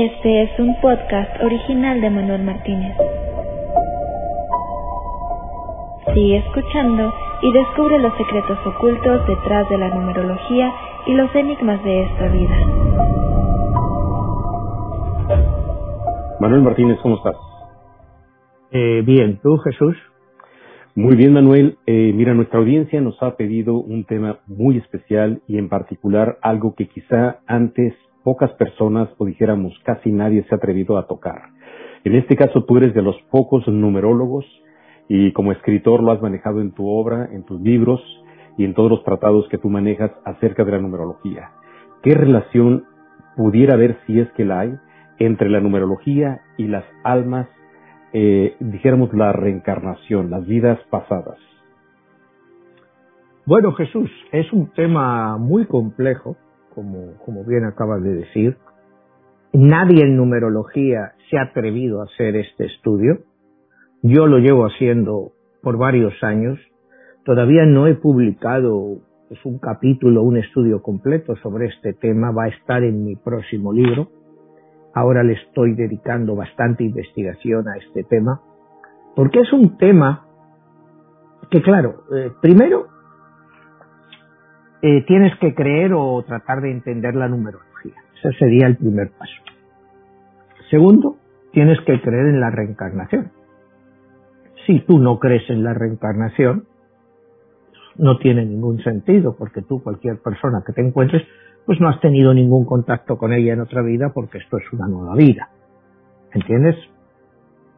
Este es un podcast original de Manuel Martínez. Sigue escuchando y descubre los secretos ocultos detrás de la numerología y los enigmas de esta vida. Manuel Martínez, ¿cómo estás? Eh, bien, ¿tú Jesús? Muy bien, Manuel. Eh, mira, nuestra audiencia nos ha pedido un tema muy especial y en particular algo que quizá antes pocas personas o dijéramos casi nadie se ha atrevido a tocar. En este caso tú eres de los pocos numerólogos y como escritor lo has manejado en tu obra, en tus libros y en todos los tratados que tú manejas acerca de la numerología. ¿Qué relación pudiera haber, si es que la hay, entre la numerología y las almas, eh, dijéramos la reencarnación, las vidas pasadas? Bueno, Jesús, es un tema muy complejo como, bien acabas de decir. Nadie en numerología se ha atrevido a hacer este estudio. Yo lo llevo haciendo por varios años. Todavía no he publicado pues, un capítulo, un estudio completo sobre este tema. Va a estar en mi próximo libro. Ahora le estoy dedicando bastante investigación a este tema. Porque es un tema que, claro, eh, primero eh, tienes que creer o tratar de entender la numerología. Ese sería el primer paso. Segundo, tienes que creer en la reencarnación. Si tú no crees en la reencarnación, no tiene ningún sentido, porque tú, cualquier persona que te encuentres, pues no has tenido ningún contacto con ella en otra vida, porque esto es una nueva vida. ¿Entiendes?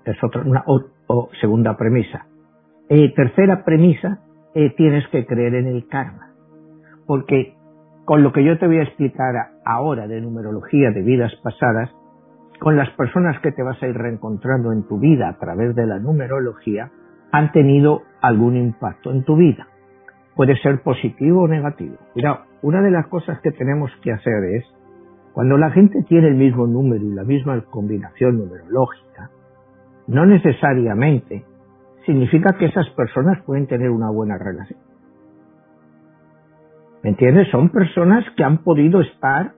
Es otra, una o, segunda premisa. Eh, tercera premisa, eh, tienes que creer en el karma porque con lo que yo te voy a explicar ahora de numerología de vidas pasadas, con las personas que te vas a ir reencontrando en tu vida a través de la numerología, han tenido algún impacto en tu vida. Puede ser positivo o negativo. Mira, una de las cosas que tenemos que hacer es, cuando la gente tiene el mismo número y la misma combinación numerológica, no necesariamente significa que esas personas pueden tener una buena relación. ¿Me entiendes? Son personas que han podido estar,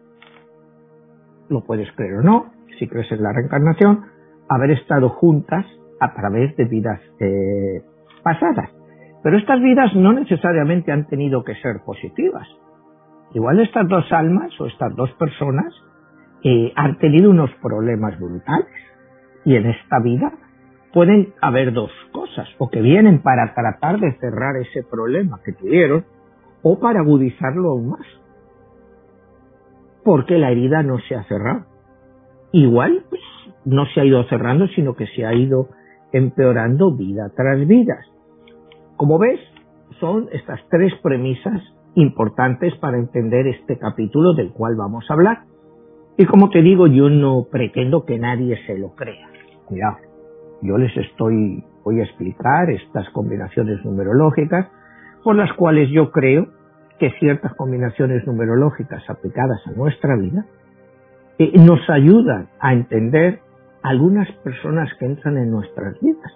lo puedes creer o no, si crees en la reencarnación, haber estado juntas a través de vidas eh, pasadas. Pero estas vidas no necesariamente han tenido que ser positivas. Igual estas dos almas o estas dos personas eh, han tenido unos problemas brutales. Y en esta vida pueden haber dos cosas, o que vienen para tratar de cerrar ese problema que tuvieron, o para agudizarlo aún más. Porque la herida no se ha cerrado. Igual, pues, no se ha ido cerrando, sino que se ha ido empeorando vida tras vida. Como ves, son estas tres premisas importantes para entender este capítulo del cual vamos a hablar. Y como te digo, yo no pretendo que nadie se lo crea. Cuidado, yo les estoy, voy a explicar estas combinaciones numerológicas por las cuales yo creo que ciertas combinaciones numerológicas aplicadas a nuestra vida eh, nos ayudan a entender algunas personas que entran en nuestras vidas.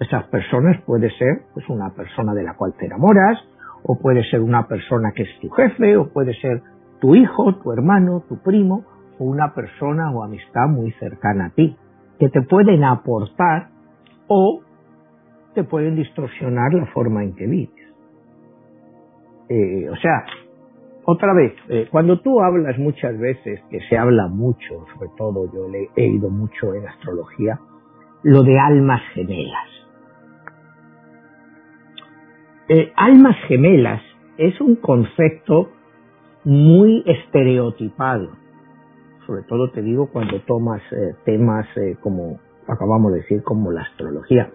Esas personas puede ser pues una persona de la cual te enamoras, o puede ser una persona que es tu jefe, o puede ser tu hijo, tu hermano, tu primo, o una persona o amistad muy cercana a ti, que te pueden aportar o te pueden distorsionar la forma en que vives. Eh, o sea, otra vez, eh, cuando tú hablas muchas veces, que se habla mucho, sobre todo yo le he ido mucho en astrología, lo de almas gemelas. Eh, almas gemelas es un concepto muy estereotipado, sobre todo te digo cuando tomas temas como acabamos de decir, como la astrología.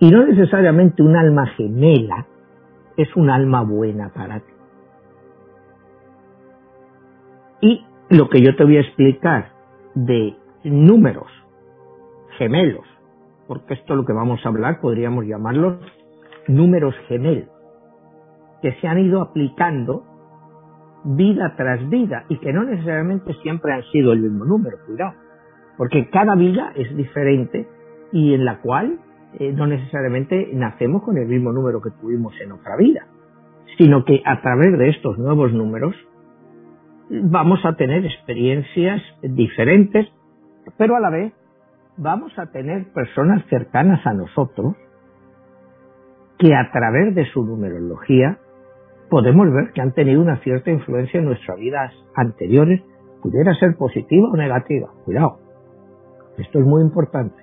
Y no necesariamente un alma gemela es un alma buena para ti. Y lo que yo te voy a explicar de números gemelos, porque esto es lo que vamos a hablar, podríamos llamarlos números gemelos, que se han ido aplicando vida tras vida y que no necesariamente siempre han sido el mismo número, cuidado, porque cada vida es diferente y en la cual eh, no necesariamente nacemos con el mismo número que tuvimos en otra vida, sino que a través de estos nuevos números vamos a tener experiencias diferentes Pero a la vez vamos a tener personas cercanas a nosotros que a través de su numerología podemos ver que han tenido una cierta influencia en nuestras vidas anteriores, pudiera ser positiva o negativa. Cuidado, esto es muy importante,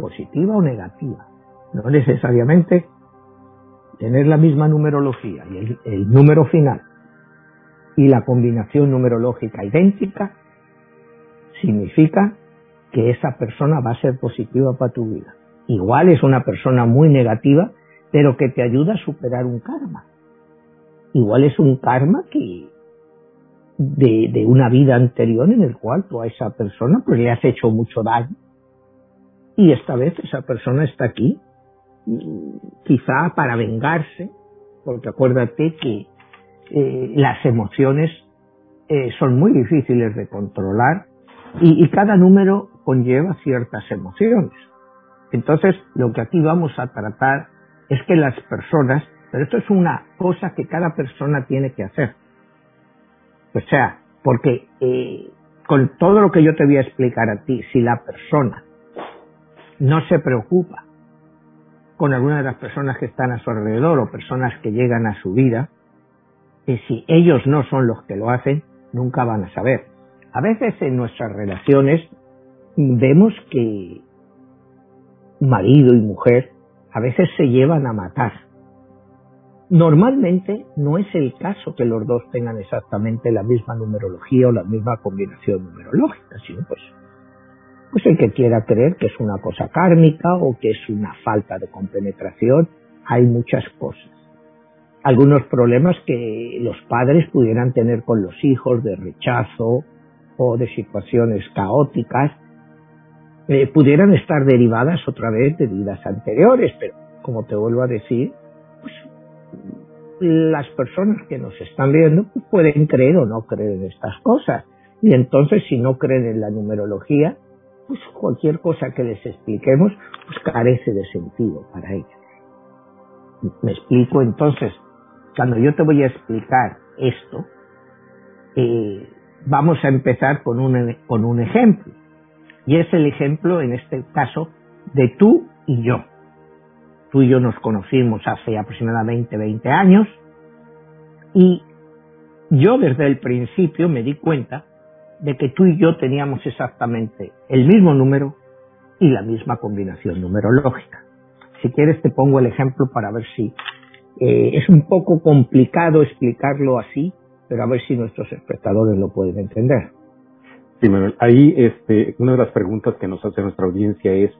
positiva o negativa. No necesariamente tener la misma numerología y el, número final y la combinación numerológica idéntica significa que esa persona va a ser positiva para tu vida. Igual es una persona muy negativa, pero que te ayuda a superar un karma. Igual es un karma que de, de una vida anterior en el cual tú a esa persona pues le has hecho mucho daño y esta vez esa persona está aquí quizá para vengarse porque acuérdate que eh, las emociones eh, son muy difíciles de controlar y, y cada número conlleva ciertas emociones. Entonces, lo que aquí vamos a tratar es que las personas, pero esto es una cosa que cada persona tiene que hacer. O sea, porque eh, con todo lo que yo te voy a explicar a ti, si la persona no se preocupa con alguna de las personas que están a su alrededor o personas que llegan a su vida, y si ellos no son los que lo hacen, nunca van a saber. A veces en nuestras relaciones vemos que marido y mujer a veces se llevan a matar. Normalmente no es el caso que los dos tengan exactamente la misma numerología o la misma combinación numerológica, sino pues, pues el que quiera creer que es una cosa kármica o que es una falta de compenetración, hay muchas cosas. Algunos problemas que los padres pudieran tener con los hijos de rechazo o de situaciones caóticas, eh, pudieran estar derivadas otra vez de vidas anteriores, pero como te vuelvo a decir, pues las personas que nos están viendo pues, pueden creer o no creer en estas cosas. Y entonces si no creen en la numerología, pues cualquier cosa que les expliquemos pues carece de sentido para ellos. Me explico entonces, cuando yo te voy a explicar esto, eh, vamos a empezar con un, con un ejemplo. Y es el ejemplo, en este caso, de tú y yo. Tú y yo nos conocimos hace aproximadamente 20 años y yo desde el principio me di cuenta de que tú y yo teníamos exactamente el mismo número y la misma combinación numerológica. Si quieres te pongo el ejemplo para ver si eh, es un poco complicado explicarlo así, pero a ver si nuestros espectadores lo pueden entender. Sí, Manuel. Ahí este, una de las preguntas que nos hace nuestra audiencia es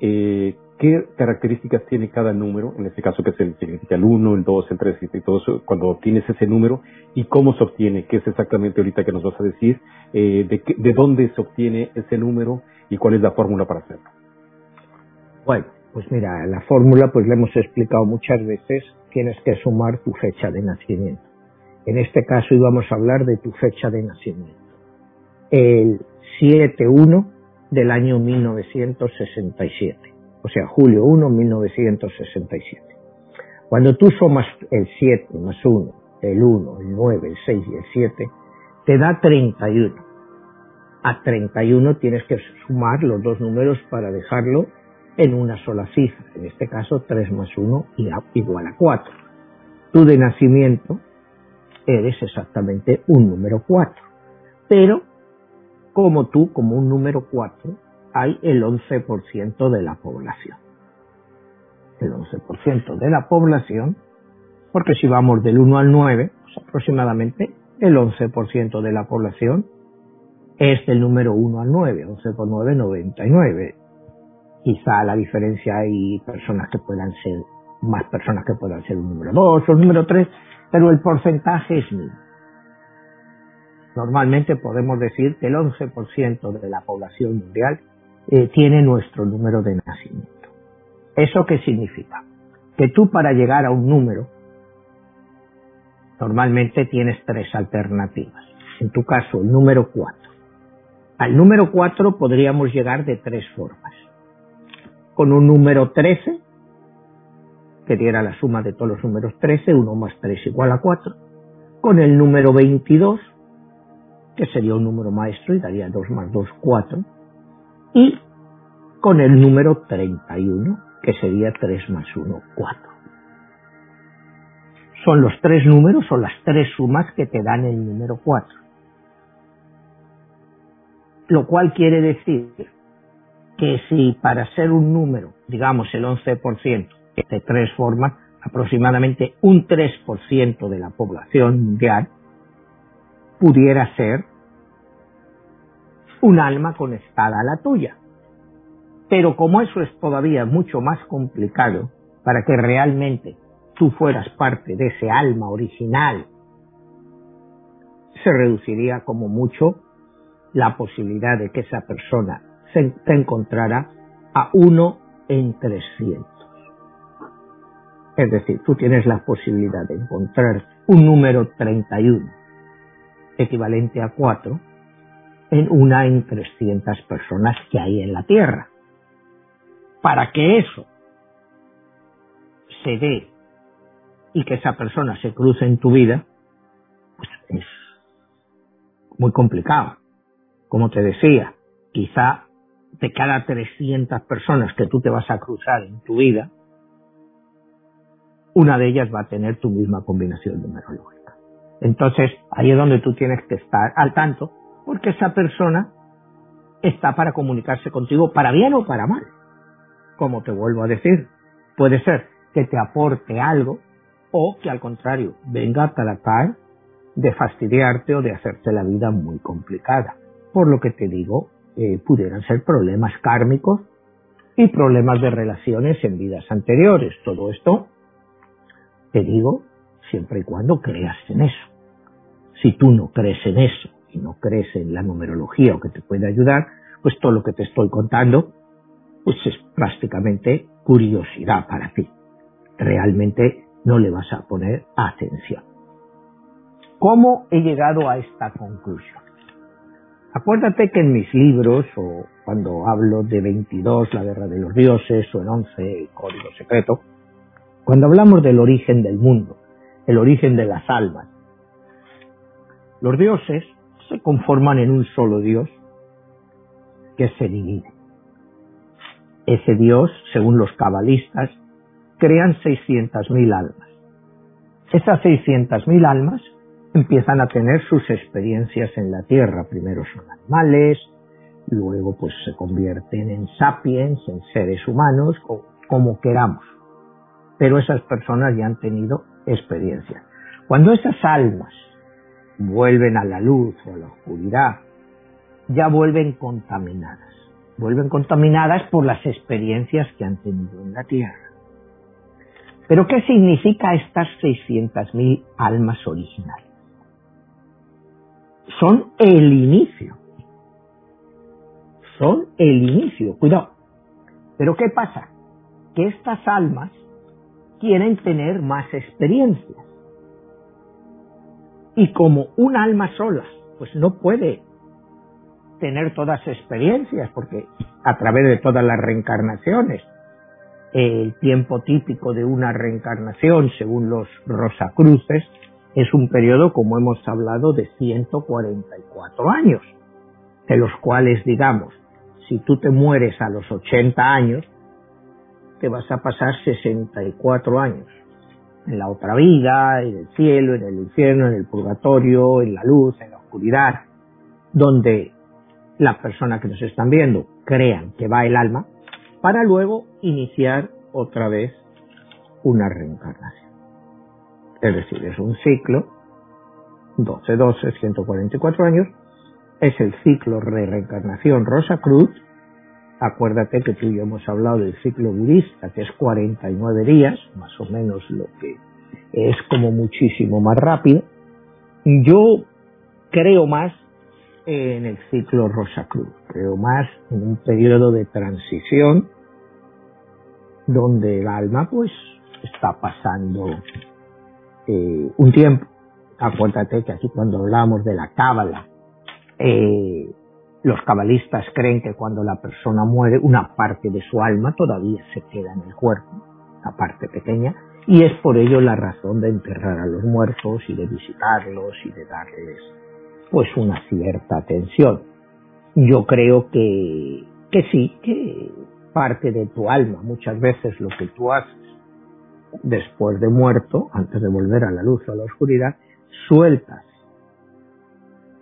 eh, qué características tiene cada número, en este caso que se significa el 1, el 2, el 3 y todo eso, cuando obtienes ese número y cómo se obtiene, qué es exactamente ahorita que nos vas a decir, eh, de, de dónde se obtiene ese número y cuál es la fórmula para hacerlo. Bueno, pues mira, la fórmula pues la hemos explicado muchas veces, tienes que sumar tu fecha de nacimiento. En este caso íbamos a hablar de tu fecha de nacimiento. El 7-1 del año 1967. O sea, julio 1, 1967. Cuando tú sumas el 7 más 1, el 1, el 9, el 6 y el 7, te da 31. A 31 tienes que sumar los dos números para dejarlo en una sola cifra. En este caso, 3 más 1 igual a 4. Tú de nacimiento eres exactamente un número 4. Pero, como tú, como un número 4, hay el 11% de la población. El 11% de la población, porque si vamos del 1 al 9, pues aproximadamente el 11% de la población es del número 1 al 9, 11 por 9, 99. Quizá la diferencia hay personas que puedan ser, más personas que puedan ser un número 2 o un número 3, pero el porcentaje es mínimo. Normalmente podemos decir que el 11% de la población mundial eh, tiene nuestro número de nacimiento. ¿Eso qué significa? Que tú para llegar a un número normalmente tienes tres alternativas. En tu caso, el número 4. Al número 4 podríamos llegar de tres formas. Con un número 13, que diera la suma de todos los números 13, 1 más 3 igual a 4. Con el número 22, que sería un número maestro y daría 2 más 2, 4 y con el número 31, que sería 3 más 1, 4. Son los tres números o las tres sumas que te dan el número 4. Lo cual quiere decir que si para ser un número, digamos el 11%, de tres formas, aproximadamente un 3% de la población mundial pudiera ser un alma conectada a la tuya. Pero como eso es todavía mucho más complicado, para que realmente tú fueras parte de ese alma original, se reduciría como mucho la posibilidad de que esa persona se te encontrara a uno en 300. Es decir, tú tienes la posibilidad de encontrar un número 31 equivalente a 4 en una en 300 personas que hay en la Tierra. Para que eso se dé y que esa persona se cruce en tu vida, pues es muy complicado. Como te decía, quizá de cada 300 personas que tú te vas a cruzar en tu vida, una de ellas va a tener tu misma combinación numerológica. Entonces, ahí es donde tú tienes que estar al tanto, porque esa persona está para comunicarse contigo para bien o para mal. Como te vuelvo a decir, puede ser que te aporte algo o que al contrario venga a tratar de fastidiarte o de hacerte la vida muy complicada. Por lo que te digo, eh, pudieran ser problemas kármicos y problemas de relaciones en vidas anteriores. Todo esto, te digo, siempre y cuando creas en eso. Si tú no crees en eso y no crees en la numerología o que te puede ayudar, pues todo lo que te estoy contando, pues es prácticamente curiosidad para ti. Realmente no le vas a poner atención. ¿Cómo he llegado a esta conclusión? Acuérdate que en mis libros, o cuando hablo de 22, la guerra de los dioses, o en 11, el código secreto, cuando hablamos del origen del mundo, el origen de las almas, los dioses se conforman en un solo dios que se divide. Ese dios, según los cabalistas, crean 600.000 almas. Esas 600.000 almas empiezan a tener sus experiencias en la Tierra. Primero son animales, luego pues se convierten en sapiens, en seres humanos, como queramos. Pero esas personas ya han tenido experiencias. Cuando esas almas vuelven a la luz o a la oscuridad, ya vuelven contaminadas. Vuelven contaminadas por las experiencias que han tenido en la Tierra. Pero ¿qué significa estas 600.000 almas originales? Son el inicio. Son el inicio. Cuidado. Pero ¿qué pasa? Que estas almas quieren tener más experiencias. Y como un alma sola, pues no puede tener todas experiencias, porque a través de todas las reencarnaciones el tiempo típico de una reencarnación, según los Rosacruces, es un periodo, como hemos hablado, de 144 años, de los cuales, digamos, si tú te mueres a los 80 años, te vas a pasar 64 años en la otra vida, en el cielo, en el infierno, en el purgatorio, en la luz, en la oscuridad, donde las personas que nos están viendo crean que va el alma, para luego iniciar otra vez una reencarnación. Es decir, es un ciclo, 12, 12, 144 años, es el ciclo de reencarnación Rosa Cruz. Acuérdate que tú y yo hemos hablado del ciclo budista, que es 49 días, más o menos lo que es como muchísimo más rápido. Yo creo más en el ciclo Rosa Cruz, creo más en un periodo de transición donde el alma pues está pasando eh, un tiempo. Acuérdate que aquí cuando hablamos de la cábala, eh, los cabalistas creen que cuando la persona muere, una parte de su alma todavía se queda en el cuerpo, la parte pequeña, y es por ello la razón de enterrar a los muertos y de visitarlos y de darles pues una cierta atención. Yo creo que que sí, que parte de tu alma, muchas veces lo que tú haces después de muerto, antes de volver a la luz o a la oscuridad, sueltas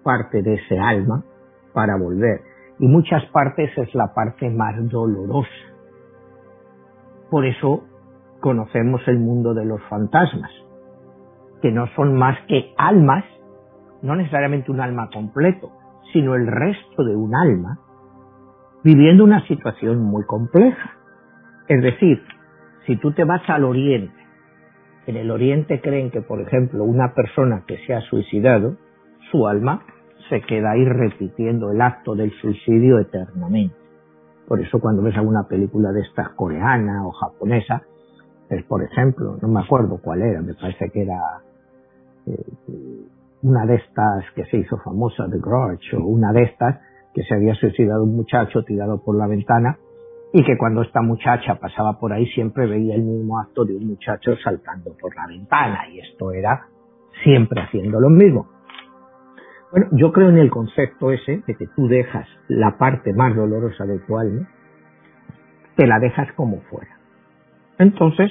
parte de ese alma para volver. Y muchas partes es la parte más dolorosa. Por eso conocemos el mundo de los fantasmas, que no son más que almas, no necesariamente un alma completo, sino el resto de un alma, viviendo una situación muy compleja. Es decir, si tú te vas al oriente, en el oriente creen que, por ejemplo, una persona que se ha suicidado, su alma se queda ahí repitiendo el acto del suicidio eternamente. Por eso cuando ves alguna película de estas coreana o japonesa, es por ejemplo, no me acuerdo cuál era, me parece que era eh, una de estas que se hizo famosa, The Grudge, o una de estas que se había suicidado un muchacho tirado por la ventana y que cuando esta muchacha pasaba por ahí siempre veía el mismo acto de un muchacho saltando por la ventana y esto era siempre haciendo lo mismo. Bueno, yo creo en el concepto ese de que tú dejas la parte más dolorosa de tu alma, te la dejas como fuera. Entonces,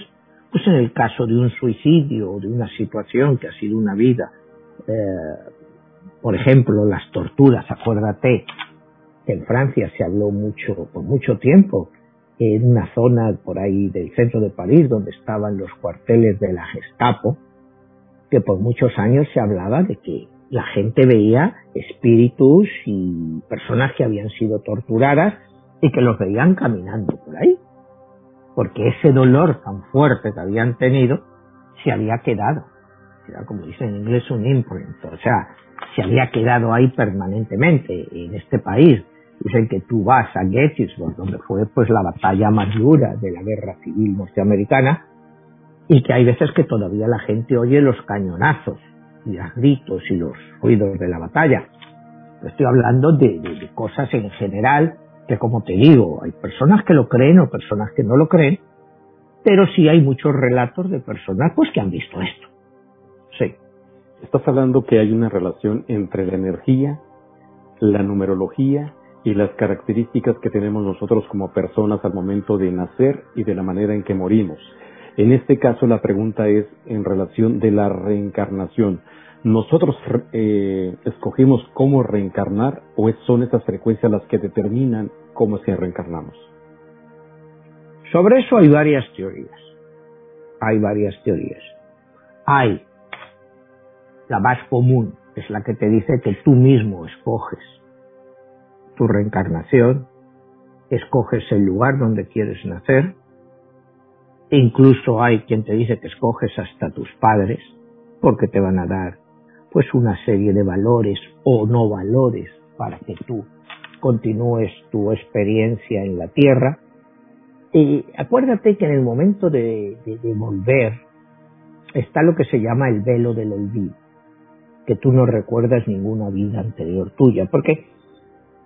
pues en el caso de un suicidio o de una situación que ha sido una vida, eh, por ejemplo, las torturas, acuérdate que en Francia se habló mucho, por mucho tiempo, en una zona por ahí del centro de París donde estaban los cuarteles de la Gestapo, que por muchos años se hablaba de que la gente veía espíritus y personas que habían sido torturadas y que los veían caminando por ahí porque ese dolor tan fuerte que habían tenido se había quedado. Era como dicen en inglés un imprint, o sea, se había quedado ahí permanentemente en este país. Dicen que tú vas a Gettysburg, donde fue pues la batalla más dura de la guerra civil norteamericana, y que hay veces que todavía la gente oye los cañonazos los gritos y los ruidos de la batalla. Estoy hablando de, de cosas en general que como te digo, hay personas que lo creen o personas que no lo creen, pero sí hay muchos relatos de personas pues que han visto esto. Sí. Estás hablando que hay una relación entre la energía, la numerología y las características que tenemos nosotros como personas al momento de nacer y de la manera en que morimos. En este caso la pregunta es en relación de la reencarnación nosotros eh, escogimos cómo reencarnar o son esas frecuencias las que determinan cómo se reencarnamos? Sobre eso hay varias teorías. Hay varias teorías. Hay la más común, es la que te dice que tú mismo escoges tu reencarnación, escoges el lugar donde quieres nacer, e incluso hay quien te dice que escoges hasta tus padres, porque te van a dar pues una serie de valores o no valores para que tú continúes tu experiencia en la tierra. Y acuérdate que en el momento de, volver está lo que se llama el velo del olvido, que tú no recuerdas ninguna vida anterior tuya, porque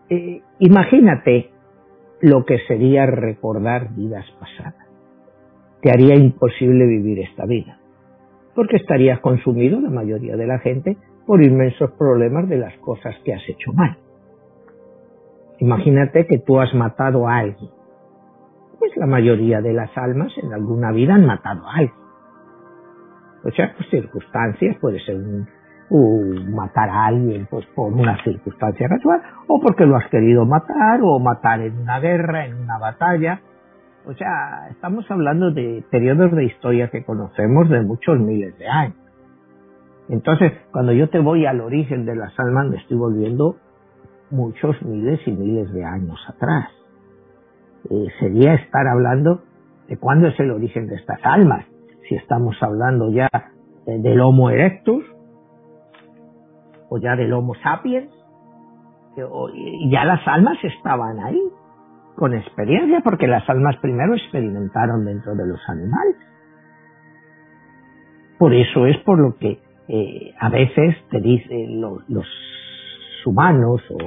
eh, imagínate lo que sería recordar vidas pasadas. Te haría imposible vivir esta vida porque estarías consumido, la mayoría de la gente, por inmensos problemas de las cosas que has hecho mal. Imagínate que tú has matado a alguien. Pues la mayoría de las almas en alguna vida han matado a alguien. O sea, por circunstancias, puede ser un, matar a alguien pues, por una circunstancia casual, o porque lo has querido matar, o matar en una guerra, en una batalla, o sea, estamos hablando de periodos de historia que conocemos de muchos miles de años. Entonces, cuando yo te voy al origen de las almas, me estoy volviendo muchos miles y miles de años atrás. Eh, sería estar hablando de cuándo es el origen de estas almas. Si estamos hablando ya eh, del Homo erectus, o ya del Homo sapiens, eh, y ya las almas estaban ahí con experiencia, porque las almas primero experimentaron dentro de los animales. Por eso es por lo que eh, a veces te dicen los, humanos o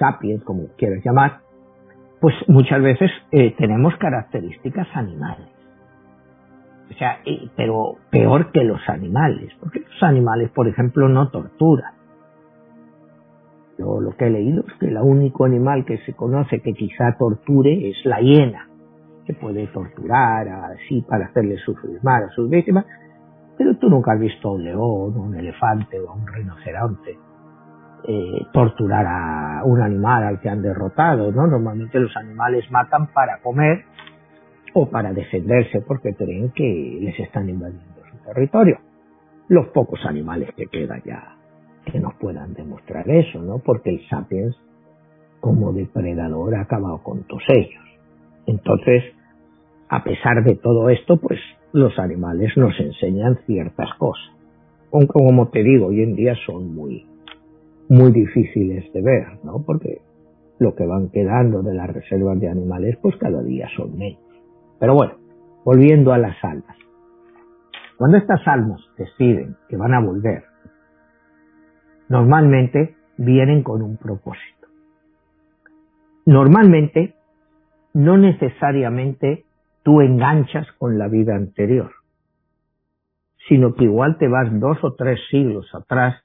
sapiens, como quieras llamar, pues muchas veces eh, tenemos características animales. O sea, pero peor que los animales, porque los animales, por ejemplo, no torturan. Yo lo que he leído es que el único animal que se conoce que quizá torture es la hiena, que puede torturar así para hacerle sufrir mal a sus víctimas, pero tú nunca has visto a un león, un elefante o a un rinoceronte eh, torturar a un animal al que han derrotado, ¿no? Normalmente los animales matan para comer o para defenderse porque creen que les están invadiendo su territorio. Los pocos animales que quedan ya que nos puedan demostrar eso, ¿no? Porque el sapiens como depredador ha acabado con todos ellos. Entonces, a pesar de todo esto, pues los animales nos enseñan ciertas cosas. Aunque, como te digo, hoy en día son muy, muy difíciles de ver, ¿no? Porque lo que van quedando de las reservas de animales, pues cada día son menos. Pero bueno, volviendo a las almas. Cuando estas almas deciden que van a volver, normalmente vienen con un propósito. Normalmente, no necesariamente tú enganchas con la vida anterior, sino que igual te vas dos o tres siglos atrás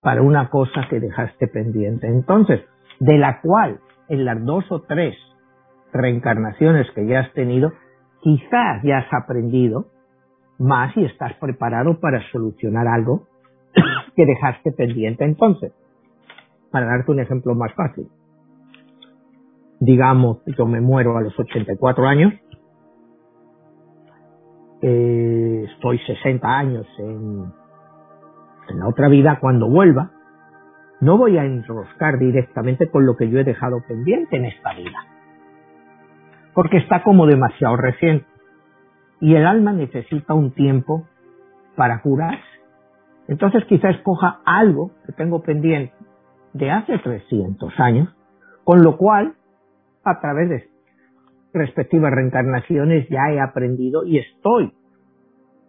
para una cosa que dejaste pendiente. Entonces, de la cual en las dos o tres reencarnaciones que ya has tenido, quizás ya has aprendido más y estás preparado para solucionar algo que dejaste pendiente entonces. Para darte un ejemplo más fácil. Digamos, yo me muero a los 84 años, eh, estoy 60 años en en la otra vida, cuando vuelva, no voy a enroscar directamente con lo que yo he dejado pendiente en esta vida. Porque está como demasiado reciente. Y el alma necesita un tiempo para curarse. Entonces quizás escoja algo que tengo pendiente de hace 300 años, con lo cual, a través de respectivas reencarnaciones, ya he aprendido y estoy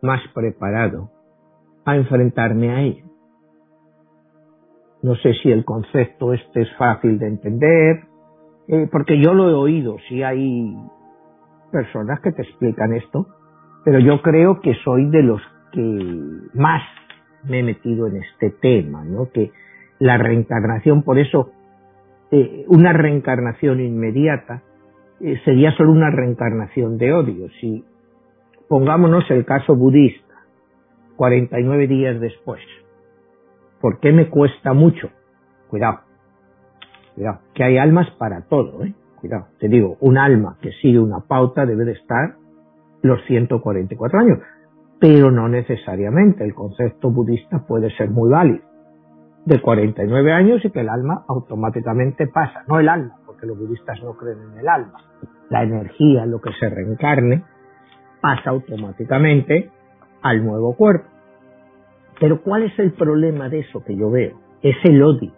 más preparado a enfrentarme a ello. No sé si el concepto este es fácil de entender, eh, porque yo lo he oído, si hay personas que te explican esto, pero yo creo que soy de los que más me he metido en este tema, ¿no? Que la reencarnación, por eso, eh, una reencarnación inmediata eh, sería solo una reencarnación de odio. Si pongámonos el caso budista, 49 días después. ¿Por qué me cuesta mucho? Cuidado, cuidado, que hay almas para todo, ¿eh? Cuidado, te digo, un alma que sigue una pauta debe de estar los 144 años, pero no necesariamente. El concepto budista puede ser muy válido. De 49 años y que el alma automáticamente pasa, no el alma, porque los budistas no creen en el alma. La energía, lo que se reencarne, pasa automáticamente al nuevo cuerpo. Pero ¿cuál es el problema de eso que yo veo? Es el odio.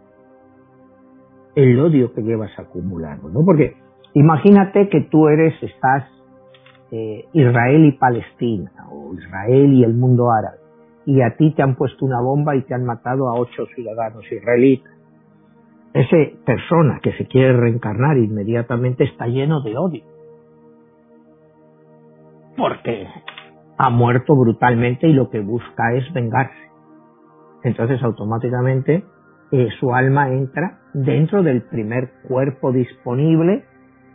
El odio que llevas acumulando, ¿no? Porque imagínate que tú eres, estás eh, Israel y Palestina, o Israel y el mundo árabe, y a ti te han puesto una bomba y te han matado a ocho ciudadanos israelitas. Esa persona que se quiere reencarnar inmediatamente está lleno de odio. Porque ha muerto brutalmente y lo que busca es vengarse. Entonces automáticamente eh, su alma entra dentro del primer cuerpo disponible,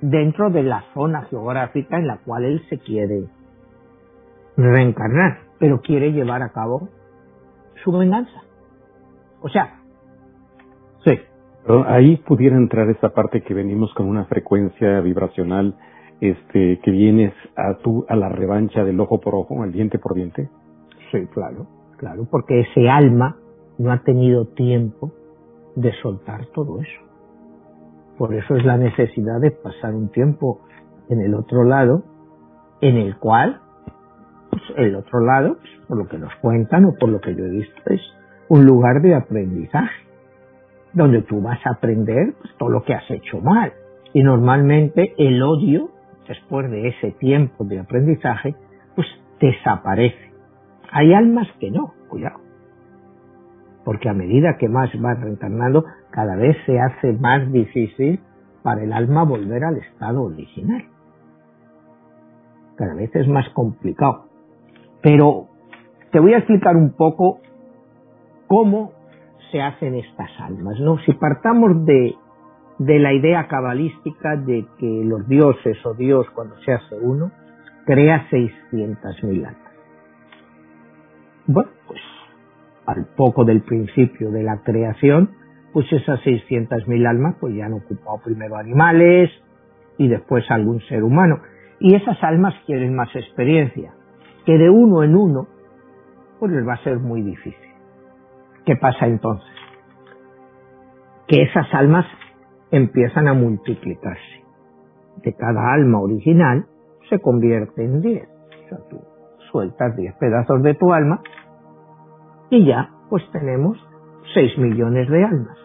dentro de la zona geográfica en la cual él se quiere reencarnar, pero quiere llevar a cabo su venganza. O sea, sí. ahí pudiera entrar esa parte que venimos con una frecuencia vibracional este, que vienes a tu, a la revancha del ojo por ojo, al diente por diente? Sí, claro, claro, porque ese alma no ha tenido tiempo de soltar todo eso. Por eso es la necesidad de pasar un tiempo en el otro lado, en el cual, pues, el otro lado, pues, por lo que nos cuentan o por lo que yo he visto, es un lugar de aprendizaje, donde tú vas a aprender pues, todo lo que has hecho mal. Y normalmente el odio después de ese tiempo de aprendizaje, pues desaparece. Hay almas que no, cuidado. Porque a medida que más va reencarnando, cada vez se hace más difícil para el alma volver al estado original. Cada vez es más complicado. Pero te voy a explicar un poco cómo se hacen estas almas? ¿no? Si partamos de, de la idea cabalística de que los dioses o Dios cuando se hace uno crea 600.000 almas. Bueno, pues al poco del principio de la creación, pues esas 600.000 almas pues ya han ocupado primero animales y después algún ser humano. Y esas almas quieren más experiencia, que de uno en uno pues les va a ser muy difícil. ¿Qué pasa entonces? Que esas almas empiezan a multiplicarse. De cada alma original se convierte en 10. O sea, tú sueltas 10 pedazos de tu alma y ya pues tenemos 6 millones de almas.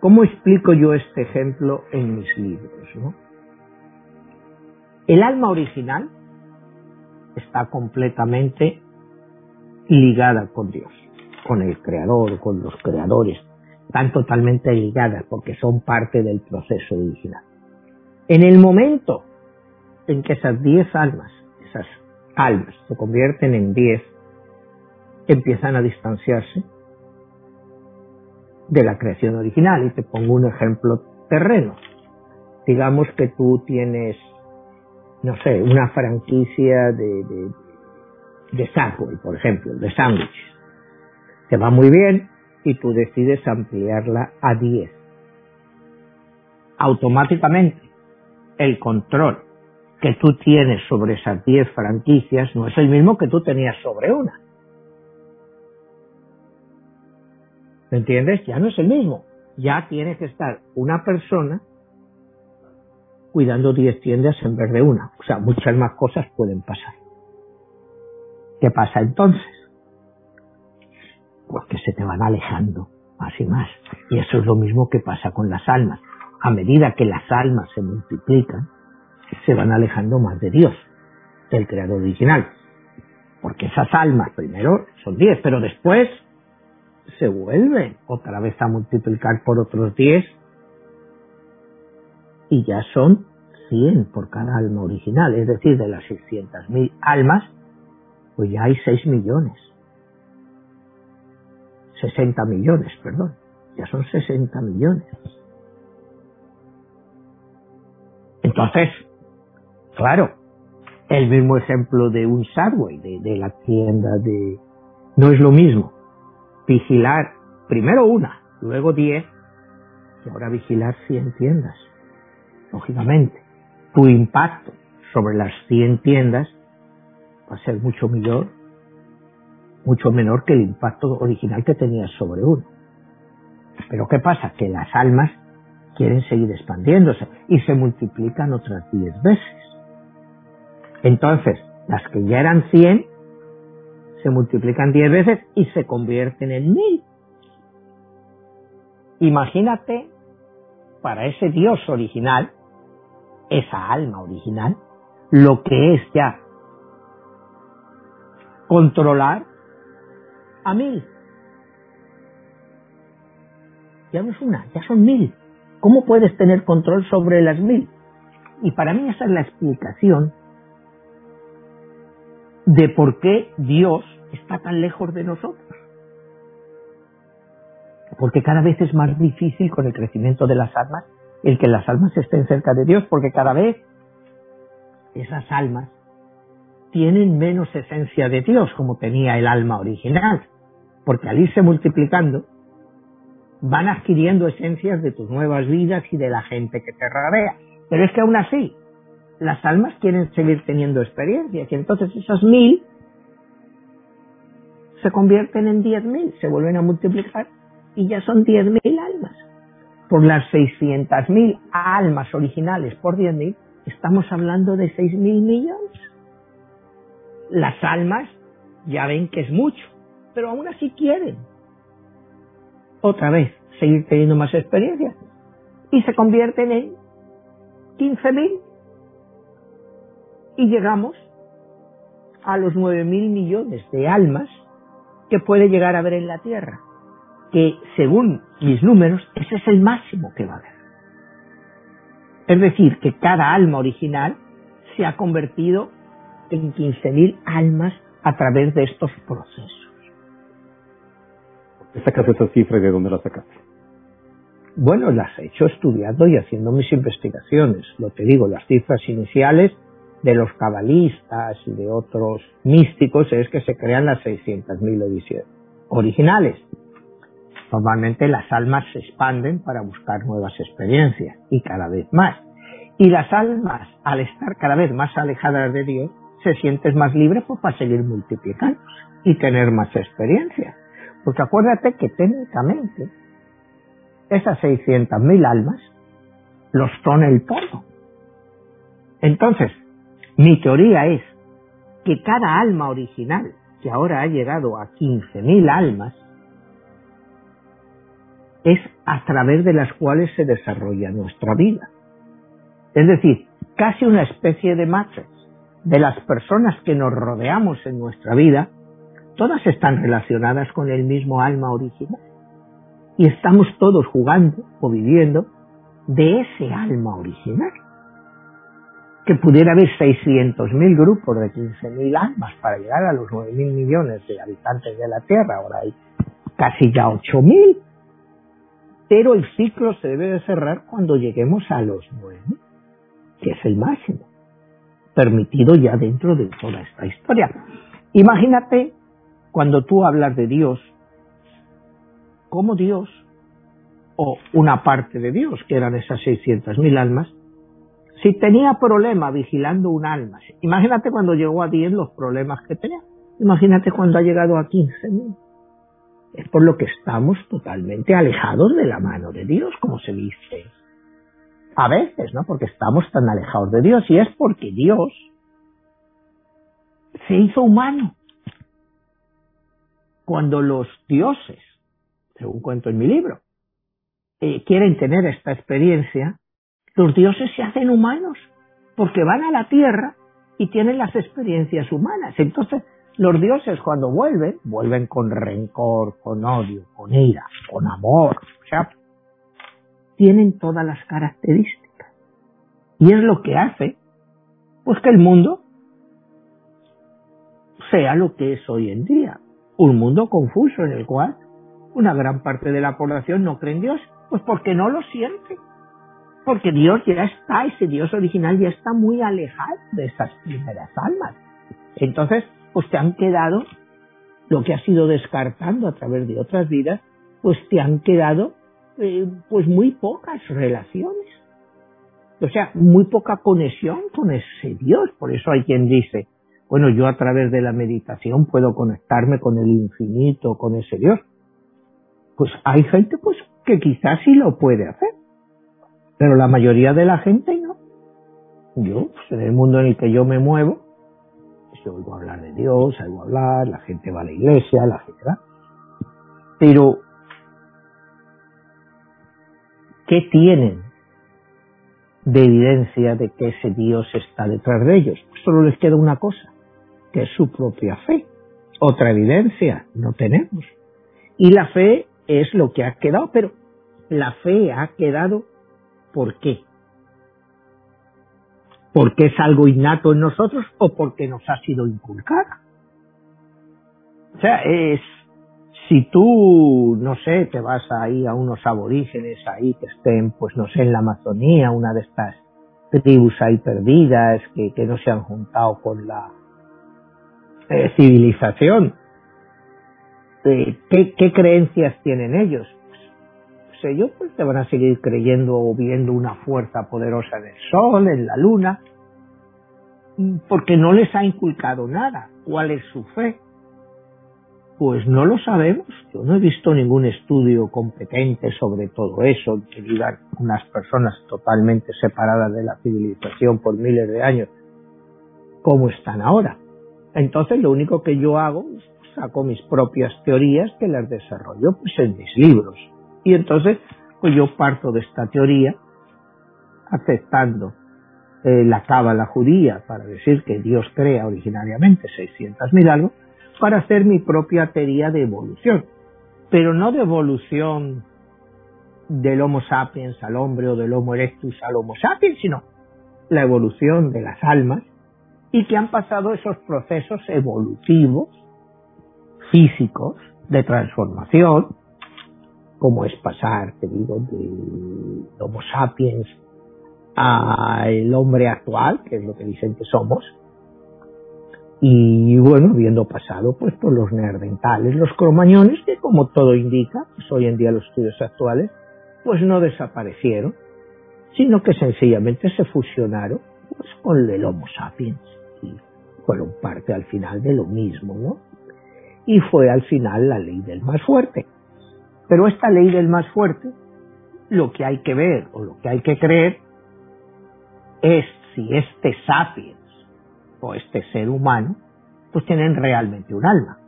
¿Cómo explico yo este ejemplo en mis libros? El alma original está completamente ligada con Dios, con el creador, con los creadores, están totalmente ligadas porque son parte del proceso original. En el momento en que esas diez almas, esas almas se convierten en diez, empiezan a distanciarse de la creación original. Y te pongo un ejemplo terreno. Digamos que tú tienes, no sé, una franquicia de, de, de por ejemplo, de sándwiches. Te va muy bien y tú decides ampliarla a 10. Automáticamente, el control que tú tienes sobre esas 10 franquicias no es el mismo que tú tenías sobre una. ¿Me entiendes? Ya no es el mismo. Ya tiene que estar una persona cuidando 10 tiendas en vez de una. O sea, muchas más cosas pueden pasar. ¿Qué pasa entonces? Pues que se te van alejando más y más. Y eso es lo mismo que pasa con las almas. A medida que las almas se multiplican, se van alejando más de Dios, del creador original. Porque esas almas primero son 10, pero después se vuelven otra vez a multiplicar por otros 10 y ya son 100 por cada alma original. Es decir, de las 600.000 almas, pues ya hay 6 millones. 60 millones, perdón. Ya son 60 millones. Entonces, claro, el mismo ejemplo de un Subway, de la tienda de... No es lo mismo vigilar primero una, luego diez, y ahora vigilar cien tiendas. Lógicamente, tu impacto sobre las cien tiendas va a ser mucho mayor, mucho menor que el impacto original que tenías sobre uno. Pero ¿qué pasa? Que las almas quieren seguir expandiéndose y se multiplican otras diez veces. Entonces, las que ya eran cien se multiplican diez veces y se convierten en mil. Imagínate para ese Dios original, esa alma original, lo que es ya controlar a mil. Ya no es una, ya son mil. ¿Cómo puedes tener control sobre las mil? Y para mí esa es la explicación de por qué Dios está tan lejos de nosotros. Porque cada vez es más difícil con el crecimiento de las almas el que las almas estén cerca de Dios, porque cada vez esas almas tienen menos esencia de Dios como tenía el alma original, porque al irse multiplicando van adquiriendo esencias de tus nuevas vidas y de la gente que te rodea. Pero es que aún así, las almas quieren seguir teniendo experiencias y entonces esas mil se convierten en 10.000, se vuelven a multiplicar y ya son 10.000 almas. Por las 600.000 almas originales por 10.000, estamos hablando de 6.000 millones. Las almas ya ven que es mucho, pero aún así quieren otra vez seguir teniendo más experiencia y se convierten en 15.000 y llegamos a los 9.000 millones de almas que puede llegar a ver en la Tierra, que según mis números ese es el máximo que va a haber. Es decir, que cada alma original se ha convertido en 15.000 almas a través de estos procesos. sacaste esa cifra y de dónde la sacaste? Bueno, las he hecho estudiando y haciendo mis investigaciones. Lo te digo, las cifras iniciales de los cabalistas y de otros místicos es que se crean las 600.000 ediciones originales. Normalmente las almas se expanden para buscar nuevas experiencias y cada vez más. Y las almas, al estar cada vez más alejadas de Dios, se sienten más libres pues, para seguir multiplicando y tener más experiencia. Porque acuérdate que técnicamente esas 600.000 almas los son el todo. Entonces, mi teoría es que cada alma original, que ahora ha llegado a 15.000 almas, es a través de las cuales se desarrolla nuestra vida. Es decir, casi una especie de matrix de las personas que nos rodeamos en nuestra vida, todas están relacionadas con el mismo alma original. Y estamos todos jugando o viviendo de ese alma original. Que pudiera haber 600.000 grupos de 15.000 almas para llegar a los 9.000 millones de habitantes de la Tierra, ahora hay casi ya 8.000. Pero el ciclo se debe de cerrar cuando lleguemos a los 9, que es el máximo permitido ya dentro de toda esta historia. Imagínate cuando tú hablas de Dios, como Dios, o una parte de Dios, que eran esas 600.000 almas, si tenía problema vigilando un alma, imagínate cuando llegó a 10 los problemas que tenía, imagínate cuando ha llegado a 15.000. Es por lo que estamos totalmente alejados de la mano de Dios, como se dice a veces, ¿no? Porque estamos tan alejados de Dios y es porque Dios se hizo humano. Cuando los dioses, según cuento en mi libro, eh, quieren tener esta experiencia, los dioses se hacen humanos porque van a la tierra y tienen las experiencias humanas. Entonces, los dioses cuando vuelven, vuelven con rencor, con odio, con ira, con amor. O sea, tienen todas las características. Y es lo que hace, pues que el mundo sea lo que es hoy en día. Un mundo confuso en el cual una gran parte de la población no cree en Dios, pues porque no lo siente. Porque Dios ya está, ese Dios original ya está muy alejado de esas primeras almas. Entonces, pues te han quedado lo que has ido descartando a través de otras vidas, pues te han quedado eh, pues muy pocas relaciones. O sea, muy poca conexión con ese Dios. Por eso hay quien dice, bueno, yo a través de la meditación puedo conectarme con el infinito, con ese Dios. Pues hay gente pues que quizás sí lo puede hacer, pero la mayoría de la gente no. Yo, pues, en el mundo en el que yo me muevo, pues, oigo hablar de Dios, oigo hablar, la gente va a la iglesia, la gente va. Pero ¿qué tienen de evidencia de que ese Dios está detrás de ellos? Pues solo les queda una cosa, que es su propia fe. Otra evidencia no tenemos. Y la fe es lo que ha quedado, pero la fe ha quedado ¿por qué? ¿Porque es algo innato en nosotros o porque nos ha sido inculcada? O sea, es si tú, no sé, te vas ahí a unos aborígenes ahí que estén, pues no sé, en la Amazonía, una de estas tribus ahí perdidas que, que no se han juntado con la eh, civilización, eh, ¿qué, ¿qué, creencias tienen ellos? Ellos pues te van a seguir creyendo o viendo una fuerza poderosa en el sol, en la luna, porque no les ha inculcado nada. ¿Cuál es su fe? Pues no lo sabemos. Yo no he visto ningún estudio competente sobre todo eso, que digan unas personas totalmente separadas de la civilización por miles de años, como están ahora. Entonces lo único que yo hago es saco mis propias teorías que las desarrollo pues en mis libros. Y entonces pues yo parto de esta teoría aceptando eh, la cábala judía para decir que Dios crea originariamente 600.000 algo para hacer mi propia teoría de evolución, pero no de evolución del Homo sapiens al hombre o del Homo erectus al Homo sapiens, sino la evolución de las almas y que han pasado esos procesos evolutivos, físicos, de transformación, cómo es pasar, te digo, de Homo sapiens al hombre actual, que es lo que dicen que somos, y bueno, habiendo pasado pues por los neandertales, los cromañones, que como todo indica, pues hoy en día los estudios actuales, pues no desaparecieron, sino que sencillamente se fusionaron pues con el Homo sapiens y fueron parte al final de lo mismo, ¿no? Y fue al final la ley del más fuerte. Pero esta ley del más fuerte, lo que hay que ver o lo que hay que creer es si este sapiens o este ser humano, pues tienen realmente un alma.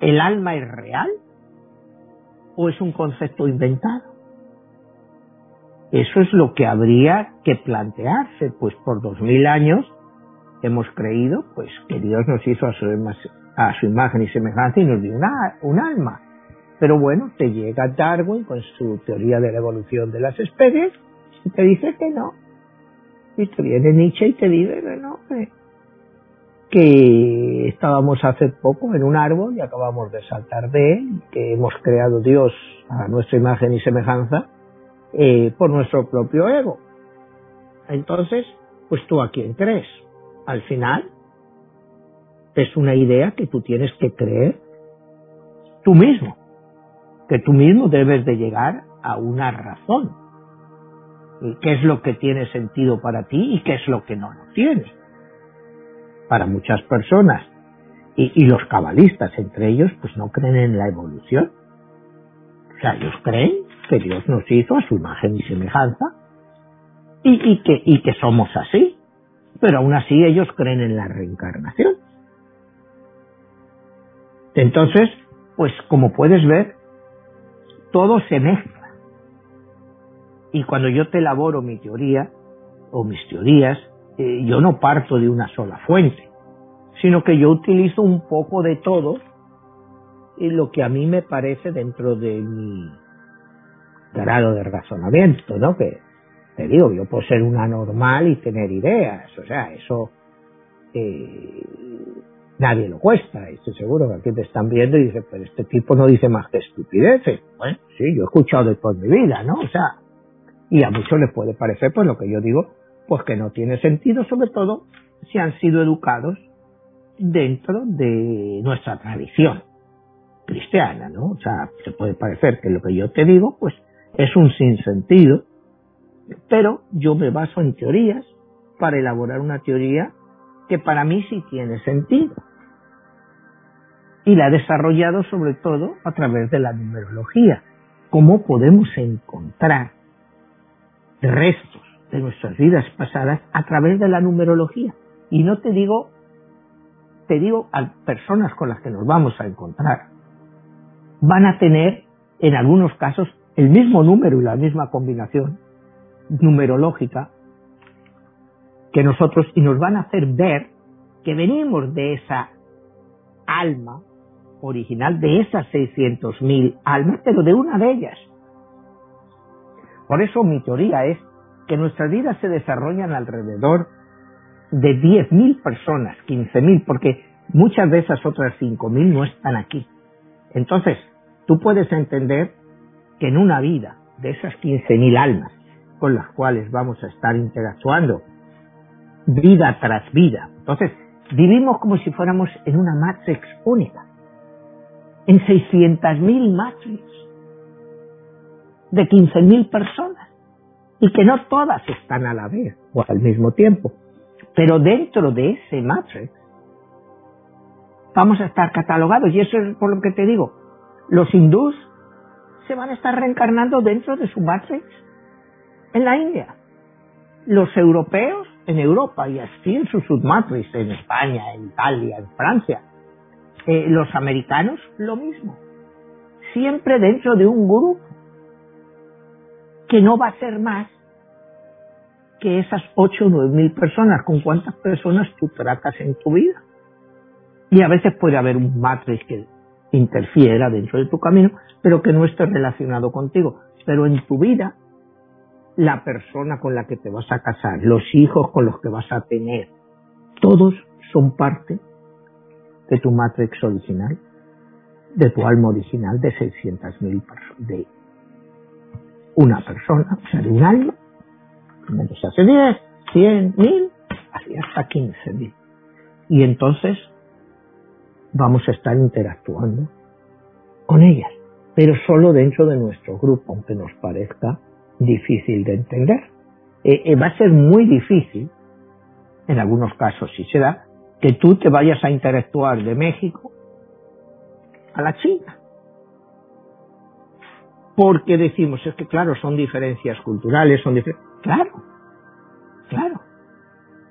¿El alma es real o es un concepto inventado? Eso es lo que habría que plantearse, pues por dos mil años hemos creído pues que Dios nos hizo a su, a su imagen y semejanza y nos dio una, un alma. Pero bueno, te llega Darwin con su teoría de la evolución de las especies y te dice que no. Y te viene Nietzsche y te dice que no, que estábamos hace poco en un árbol y acabamos de saltar de él, que hemos creado Dios a nuestra imagen y semejanza eh, por nuestro propio ego. Entonces, pues tú a quién crees. Al final, es una idea que tú tienes que creer tú mismo, que tú mismo debes de llegar a una razón. ¿Qué es lo que tiene sentido para ti y qué es lo que no lo tiene? Para muchas personas y, los cabalistas entre ellos, pues no creen en la evolución. O sea, ellos creen que Dios nos hizo a su imagen y semejanza y, que, y que somos así. Pero aún así ellos creen en la reencarnación. Entonces, pues como puedes ver, todo se mezcla. Y cuando yo te elaboro mi teoría o mis teorías, eh, yo no parto de una sola fuente, sino que yo utilizo un poco de todo y lo que a mí me parece dentro de mi grado de razonamiento, ¿no? Que te digo, yo puedo ser una normal y tener ideas, o sea, eso eh, nadie lo cuesta, estoy seguro que aquí te están viendo y dicen, pero este tipo no dice más que estupideces. Bueno, sí, yo he escuchado de toda mi vida, ¿no? O sea, y a muchos les puede parecer, pues lo que yo digo, pues que no tiene sentido, sobre todo si han sido educados dentro de nuestra tradición cristiana, ¿no? O sea, se puede parecer que lo que yo te digo, pues es un sinsentido, pero yo me baso en teorías para elaborar una teoría que para mí sí tiene sentido. Y la he desarrollado sobre todo a través de la numerología. ¿Cómo podemos encontrar restos de nuestras vidas pasadas a través de la numerología? Y no te digo, te digo a personas con las que nos vamos a encontrar, van a tener en algunos casos el mismo número y la misma combinación numerológica que nosotros y nos van a hacer ver que venimos de esa alma original, de esas 600.000 almas, pero de una de ellas. Por eso mi teoría es que nuestras vidas se desarrollan alrededor de 10.000 personas, 15.000, porque muchas de esas otras 5.000 no están aquí. Entonces, tú puedes entender que en una vida de esas 15.000 almas con las cuales vamos a estar interactuando vida tras vida, entonces vivimos como si fuéramos en una matrix única, en 600.000 matrix de 15.000 personas y que no todas están a la vez o al mismo tiempo, pero dentro de ese matrix vamos a estar catalogados y eso es por lo que te digo, los hindús se van a estar reencarnando dentro de su matrix en la India. Los europeos en Europa y así en su submatrix, en España, en Italia, en Francia. Eh, los americanos lo mismo. Siempre dentro de un grupo que no va a ser más que esas 8 o 9 mil personas. ¿Con cuántas personas tú tratas en tu vida? Y a veces puede haber un matrix que interfiera dentro de tu camino, pero que no esté relacionado contigo. Pero en tu vida, la persona con la que te vas a casar, los hijos con los que vas a tener, todos son parte de tu matrix original. de tu alma original de 600.000 personas, de una persona, o sea, de un alma, se hace 10, 100, 1000, así hasta 15.000. Y entonces vamos a estar interactuando con ellas, pero solo dentro de nuestro grupo, aunque nos parezca difícil de entender. Eh, eh, va a ser muy difícil, en algunos casos si se da, que tú te vayas a interactuar de México a la China. Porque decimos, es que claro, son diferencias culturales, son diferencias... Claro, claro.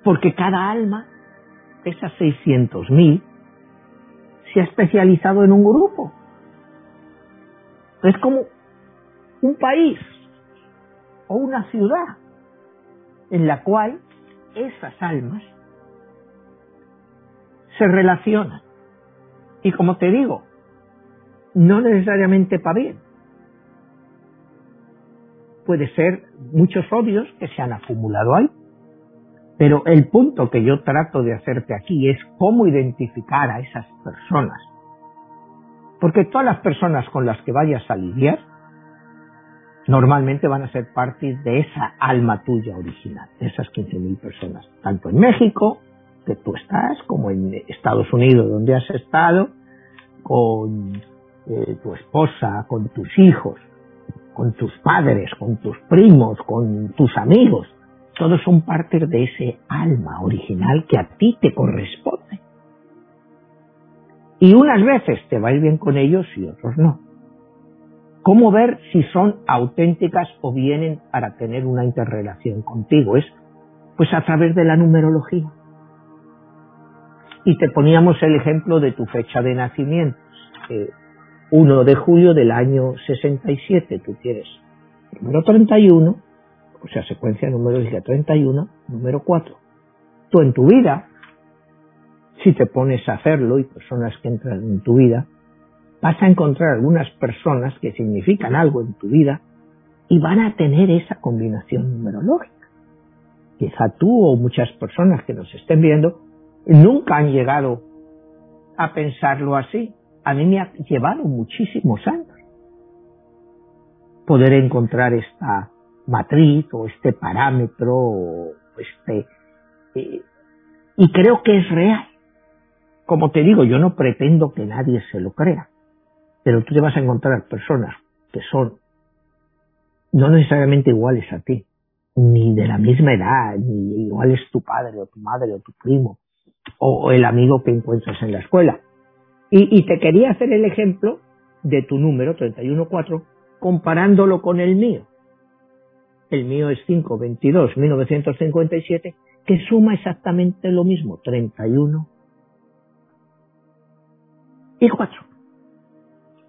Porque cada alma, esas 600.000, se ha especializado en un grupo. Es como un país o una ciudad en la cual esas almas se relacionan. Y como te digo, no necesariamente para bien. Puede ser muchos odios que se han acumulado ahí. Pero el punto que yo trato de hacerte aquí es cómo identificar a esas personas. Porque todas las personas con las que vayas a lidiar normalmente van a ser parte de esa alma tuya original, de esas 15.000 personas, tanto en México, que tú estás, como en Estados Unidos, donde has estado, con eh, tu esposa, con tus hijos, con tus padres, con tus primos, con tus amigos. Todos son parte de ese alma original que a ti te corresponde. Y unas veces te va a ir bien con ellos y otros no. ¿Cómo ver si son auténticas o vienen para tener una interrelación contigo? Es pues a través de la numerología. Y te poníamos el ejemplo de tu fecha de nacimiento. 1 de julio del año 67, tú tienes número 31, o sea, secuencia numerológica 31, número 4. Tú en tu vida, si te pones a hacerlo y personas que entran en tu vida, vas a encontrar algunas personas que significan algo en tu vida y van a tener esa combinación numerológica. Quizá tú o muchas personas que nos estén viendo nunca han llegado a pensarlo así. A mí me ha llevado muchísimos años poder encontrar esta matriz o este parámetro o este eh, y creo que es real. Como te digo, yo no pretendo que nadie se lo crea. Pero tú te vas a encontrar personas que son no necesariamente iguales a ti, ni de la misma edad, ni igual es tu padre o tu madre o tu primo, o, el amigo que encuentras en la escuela. Y, te quería hacer el ejemplo de tu número 314 comparándolo con el mío. El mío es 522 1957 que suma exactamente lo mismo, 31 y 4.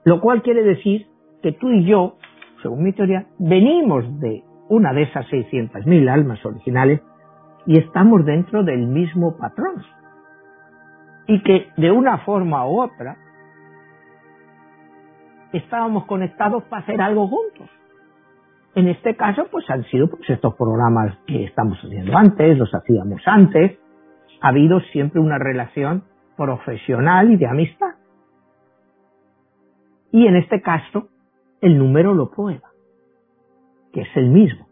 Lo cual quiere decir que tú y yo, según mi teoría, venimos de una de esas 600.000 almas originales y estamos dentro del mismo patrón. Y que de una forma u otra estábamos conectados para hacer algo juntos. En este caso, pues han sido pues, estos programas que estamos haciendo antes, los hacíamos antes. Ha habido siempre una relación profesional y de amistad. Y en este caso, el número lo prueba, que es el mismo.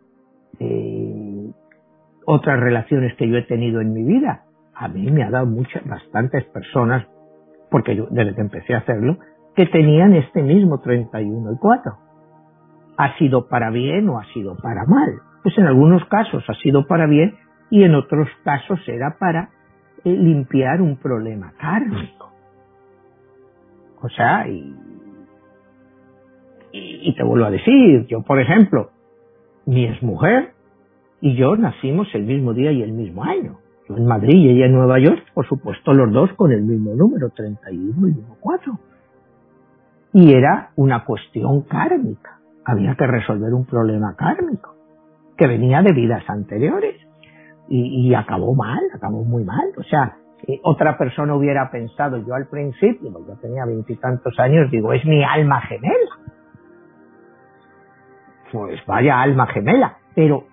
Otras relaciones que yo he tenido en mi vida, a mí me ha dado muchas, bastantes personas, porque yo desde que empecé a hacerlo, que tenían este mismo 31 y 4. ¿Ha sido para bien o ha sido para mal? Pues en algunos casos ha sido para bien y en otros casos era para eh, limpiar un problema kármico. O sea, y y, te vuelvo a decir, yo por ejemplo, mi exmujer y yo nacimos el mismo día y el mismo año. Yo en Madrid y ella en Nueva York, por supuesto los dos con el mismo número, 31 y 4. Y era una cuestión kármica. Había que resolver un problema kármico que venía de vidas anteriores. Y, y acabó mal, acabó muy mal. O sea, otra persona hubiera pensado, yo al principio, yo tenía veintitantos años, digo, es mi alma gemela pues vaya alma gemela, pero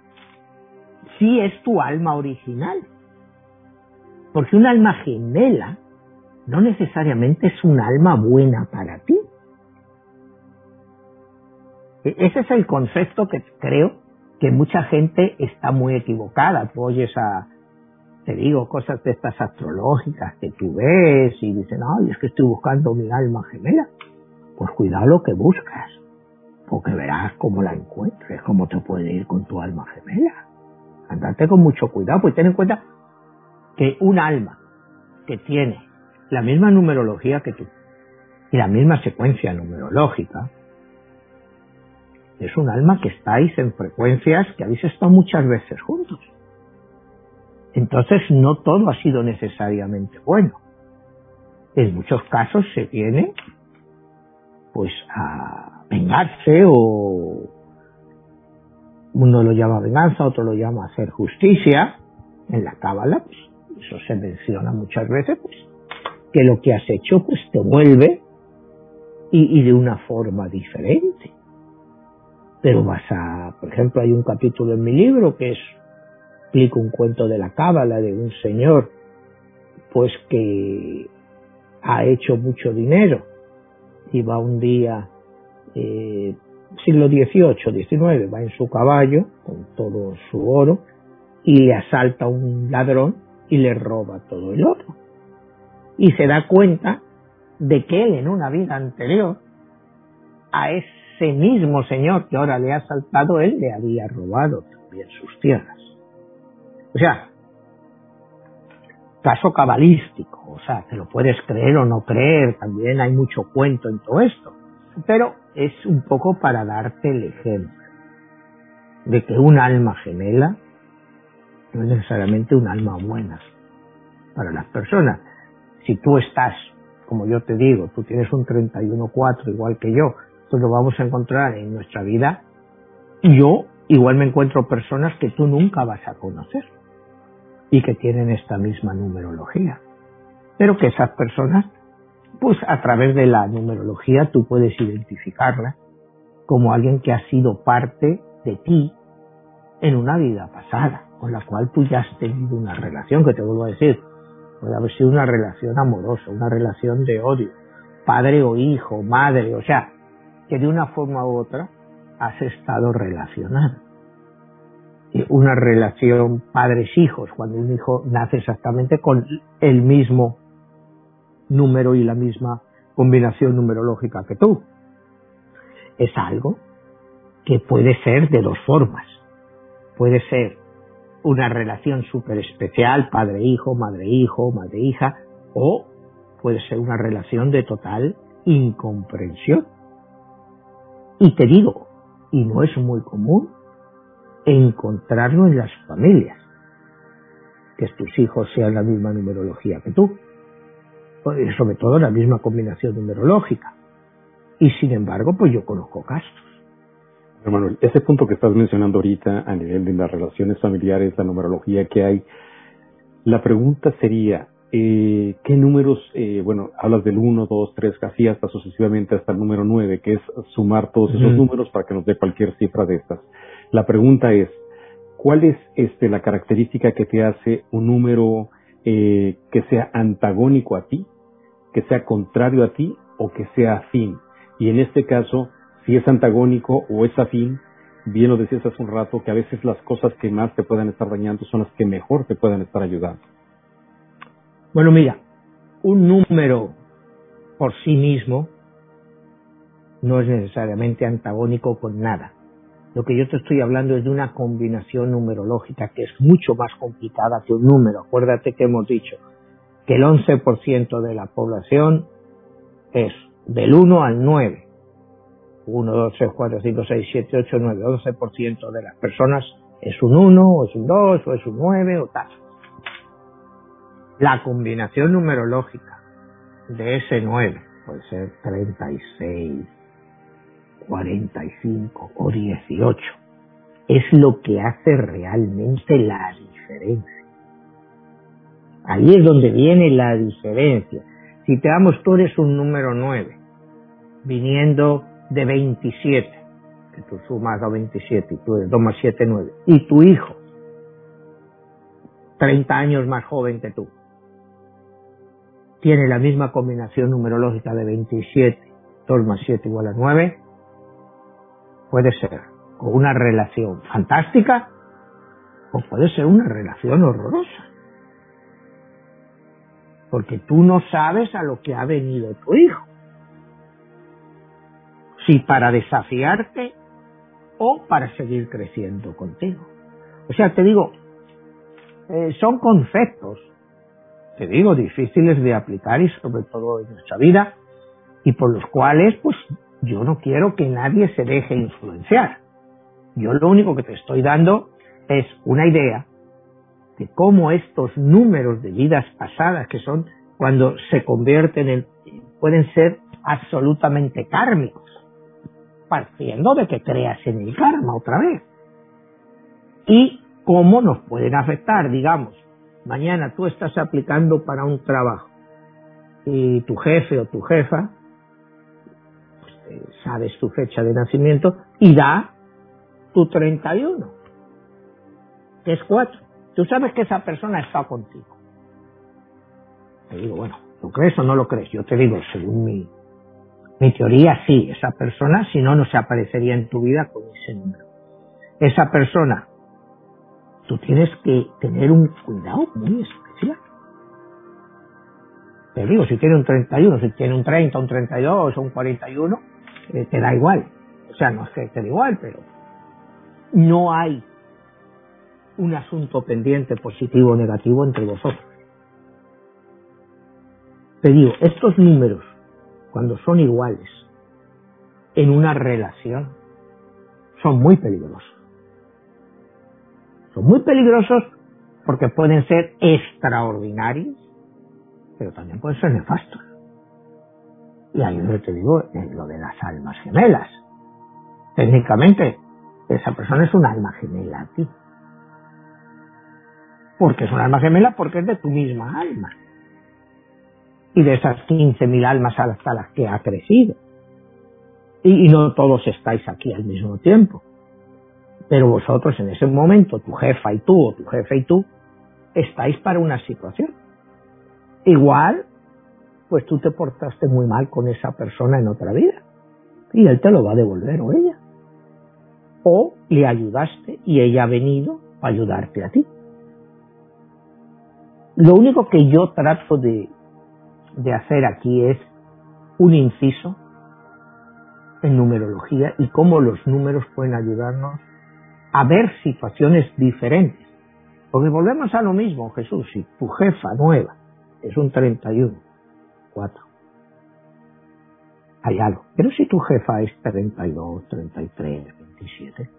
sí es tu alma original. Porque un alma gemela no necesariamente es un alma buena para ti. E-, ese es el concepto que creo que mucha gente está muy equivocada. Tú oyes a, te digo, cosas de estas astrológicas que tú ves y dicen, ay, es que estoy buscando mi alma gemela. Pues cuidado lo que buscas, porque verás cómo la encuentres, cómo te puede ir con tu alma gemela. Andate con mucho cuidado, pues ten en cuenta que un alma que tiene la misma numerología que tú y la misma secuencia numerológica, es un alma que estáis en frecuencias que habéis estado muchas veces juntos. Entonces no todo ha sido necesariamente bueno. En muchos casos se tiene pues a vengarse o uno lo llama venganza, otro lo llama hacer justicia. En la cábala, pues, eso se menciona muchas veces, pues, que lo que has hecho pues te vuelve y, y de una forma diferente. Pero vas a, por ejemplo, hay un capítulo en mi libro que es, explico un cuento de la cábala de un señor, pues que ha hecho mucho dinero y va un día, eh, siglo XVIII, XIX, va en su caballo con todo su oro y le asalta un ladrón y le roba todo el oro. Y se da cuenta de que él en una vida anterior a ese mismo señor que ahora le ha asaltado, él le había robado también sus tierras. O sea, caso cabalístico, o sea, te lo puedes creer o no creer, también hay mucho cuento en todo esto, pero es un poco para darte el ejemplo de que un alma gemela no es necesariamente un alma buena para las personas. Si tú estás, como yo te digo, tú tienes un 31-4 igual que yo, pues lo vamos a encontrar en nuestra vida. Yo igual me encuentro personas que tú nunca vas a conocer y que tienen esta misma numerología. Pero que esas personas, pues a través de la numerología tú puedes identificarla como alguien que ha sido parte de ti en una vida pasada, con la cual tú ya has tenido una relación, que te vuelvo a decir, puede haber sido una relación amorosa, una relación de odio, padre o hijo, madre, o sea, que de una forma u otra has estado relacionado. Una relación padres-hijos, cuando un hijo nace exactamente con el mismo número y la misma combinación numerológica que tú. Es algo que puede ser de dos formas. Puede ser una relación súper especial, padre-hijo, madre-hijo, madre-hija, o puede ser una relación de total incomprensión. Y te digo, y no es muy común, encontrarlo en las familias, que tus hijos sean la misma numerología que tú, sobre todo la misma combinación numerológica. Y sin embargo, pues yo conozco casos. Manuel, ese punto que estás mencionando ahorita a nivel de las relaciones familiares, la numerología que hay, la pregunta sería, eh, ¿qué números, eh, bueno, hablas del 1, 2, 3, casi hasta sucesivamente hasta el número 9, que es sumar todos esos números para que nos dé cualquier cifra de estas? La pregunta es, ¿cuál es este, la característica que te hace un número eh, que sea antagónico a ti, que sea contrario a ti o que sea afín? Y en este caso, si es antagónico o es afín, bien lo decías hace un rato, que a veces las cosas que más te puedan estar dañando son las que mejor te puedan estar ayudando. Bueno, mira, un número por sí mismo no es necesariamente antagónico con nada. Lo que yo te estoy hablando es de una combinación numerológica que es mucho más complicada que un número. Acuérdate que hemos dicho que el 11% de la población es del 1 al 9. 1, 2, 3, 4, 5, 6, 7, 8, 9, 11% de las personas es un 1, o es un 2, o es un 9, o tal. La combinación numerológica de ese 9 puede ser 36, 45 o 18. Es lo que hace realmente la diferencia. Ahí es donde viene la diferencia. Si te damos, tú eres un número 9, viniendo de 27, que tú sumas a 27 y tú eres 2 más 7, 9, y tu hijo, 30 años más joven que tú, tiene la misma combinación numerológica de 27, 2 más 7 igual a 9, puede ser una relación fantástica o puede ser una relación horrorosa. Porque tú no sabes a lo que ha venido tu hijo. Si para desafiarte o para seguir creciendo contigo. O sea, te digo, eh, son conceptos, te digo, difíciles de aplicar y sobre todo en nuestra vida y por los cuales pues yo no quiero que nadie se deje influenciar. Yo lo único que te estoy dando es una idea de cómo estos números de vidas pasadas, que son cuando se convierten en, pueden ser absolutamente kármicos, partiendo de que creas en el karma otra vez. Y cómo nos pueden afectar, digamos, mañana tú estás aplicando para un trabajo y tu jefe o tu jefa pues, sabes tu fecha de nacimiento y da tu 31, que es 4. Tú sabes que esa persona está contigo. Te digo, bueno, ¿lo crees o no lo crees? Yo te digo, según mi, mi teoría, sí, esa persona, si no, no se aparecería en tu vida con ese número. Esa persona, tú tienes que tener un cuidado muy especial. Te digo, si tiene un 31, si tiene un 30, un 32 o un 41, eh, te da igual. O sea, no que te da igual, pero no hay un asunto pendiente positivo o negativo entre vosotros. Te digo, estos números, cuando son iguales en una relación, son muy peligrosos. Son muy peligrosos porque pueden ser extraordinarios, pero también pueden ser nefastos. Y ahí yo te digo, en lo de las almas gemelas. Técnicamente, esa persona es un alma gemela a ti. Porque es un alma gemela porque es de tu misma alma. Y de esas 15.000 almas hasta las que ha crecido. Y, y no todos estáis aquí al mismo tiempo. Pero vosotros en ese momento, tu jefa y tú, o tu jefe y tú, estáis para una situación. Igual, pues tú te portaste muy mal con esa persona en otra vida. Y él te lo va a devolver o ella o le ayudaste y ella ha venido a ayudarte a ti. Lo único que yo trato de, de hacer aquí es un inciso en numerología y cómo los números pueden ayudarnos a ver situaciones diferentes. Porque volvemos a lo mismo, Jesús, si tu jefa nueva es un 31, 4, hay algo. Pero si tu jefa es 32, 33, 27,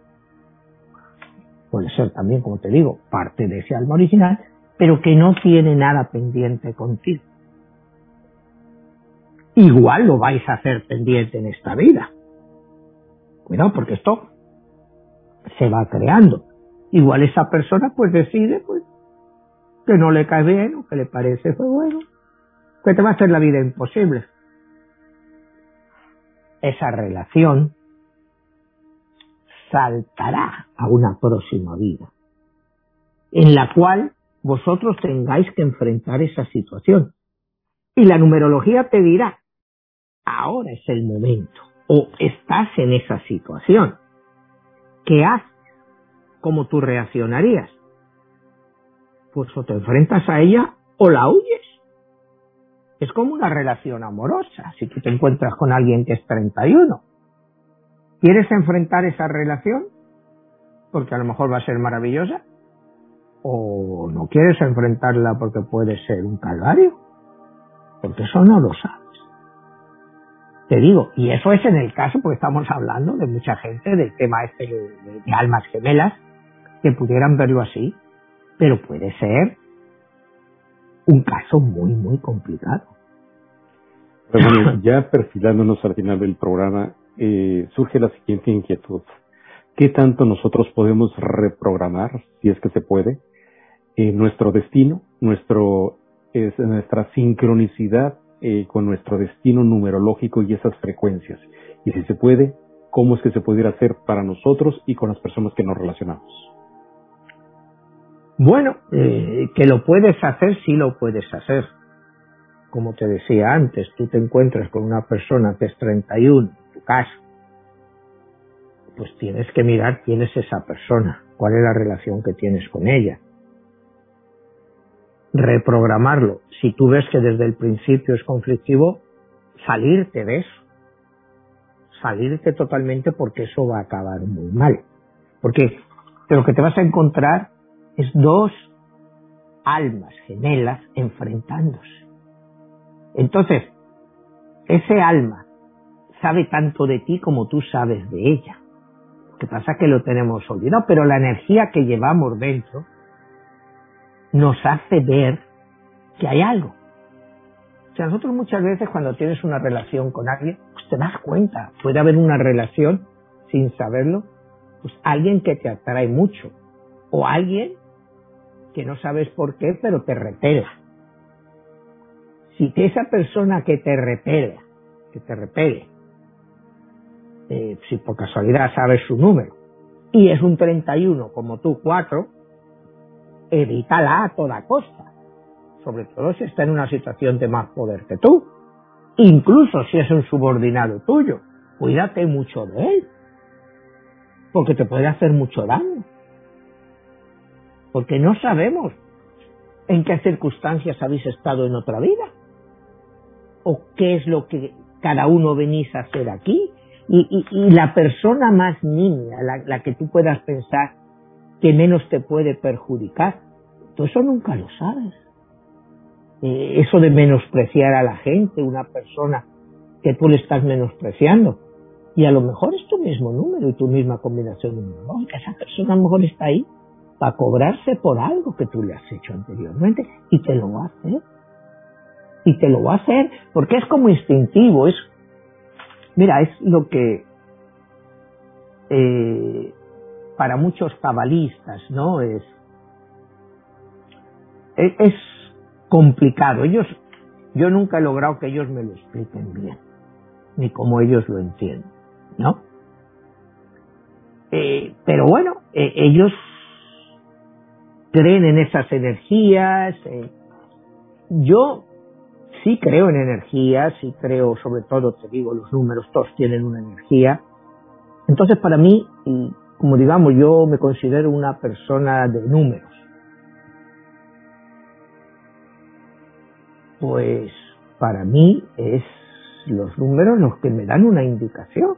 puede ser también, como te digo, parte de ese alma original, pero que no tiene nada pendiente contigo. Igual lo vais a hacer pendiente en esta vida. Cuidado, porque esto se va creando. Igual esa persona pues decide pues que no le cae bien o que le parece fue bueno, que te va a hacer la vida imposible esa relación saltará a una próxima vida, en la cual vosotros tengáis que enfrentar esa situación. Y la numerología te dirá, ahora es el momento, o estás en esa situación. ¿Qué haces? ¿Cómo tú reaccionarías? Pues o te enfrentas a ella o la huyes. Es como una relación amorosa. Si tú te encuentras con alguien que es 31, ¿quieres enfrentar esa relación? Porque a lo mejor va a ser maravillosa. ¿O no quieres enfrentarla porque puede ser un calvario? Porque eso no lo sabes. Te digo, y eso es en el caso, porque estamos hablando de mucha gente, del tema este de, de almas gemelas, que pudieran verlo así, pero puede ser un caso muy, muy complicado. bueno, ya perfilándonos al final del programa, eh, surge la siguiente inquietud. ¿Qué tanto nosotros podemos reprogramar, si es que se puede, eh, nuestro destino, nuestro, es, nuestra sincronicidad eh, con nuestro destino numerológico y esas frecuencias? Y si se puede, ¿cómo es que se pudiera hacer para nosotros y con las personas que nos relacionamos? Bueno, eh, que lo puedes hacer, sí lo puedes hacer. Como te decía antes, tú te encuentras con una persona que es 31, en tu caso, pues tienes que mirar quién es esa persona, cuál es la relación que tienes con ella. Reprogramarlo. Si tú ves que desde el principio es conflictivo, salirte de eso. Salirte totalmente porque eso va a acabar muy mal. Porque lo que te vas a encontrar es dos almas gemelas enfrentándose. Entonces, ese alma sabe tanto de ti como tú sabes de ella. Lo que pasa es que lo tenemos olvidado, pero la energía que llevamos dentro nos hace ver que hay algo. O sea, nosotros muchas veces cuando tienes una relación con alguien, pues te das cuenta, puede haber una relación sin saberlo, pues alguien que te atrae mucho o alguien que no sabes por qué, pero te repela. Si esa persona que te repela, que te repele, eh, si por casualidad sabes su número, y es un 31 como tú 4, evítala a toda costa. Sobre todo si está en una situación de más poder que tú. Incluso si es un subordinado tuyo. Cuídate mucho de él. Porque te puede hacer mucho daño. Porque no sabemos en qué circunstancias habéis estado en otra vida. O qué es lo que cada uno venís a hacer aquí. Y, la persona más niña, la, que tú puedas pensar que menos te puede perjudicar, tú eso nunca lo sabes. Eh, eso de menospreciar a la gente, una persona que tú le estás menospreciando, y a lo mejor es tu mismo número y tu misma combinación numerológica, esa persona a lo mejor está ahí para cobrarse por algo que tú le has hecho anteriormente y te lo va a hacer. Y te lo va a hacer porque es como instintivo, es Mira, es lo que eh, para muchos cabalistas, ¿no? Es, es, complicado. Ellos, yo nunca he logrado que ellos me lo expliquen bien, ni como ellos lo entienden, ¿no? Eh, pero bueno, eh, ellos creen en esas energías. yo sí creo en energía, sí creo, sobre todo, te digo, los números todos tienen una energía. Entonces, para mí, como digamos, yo me considero una persona de números. Pues para mí es los números los que me dan una indicación.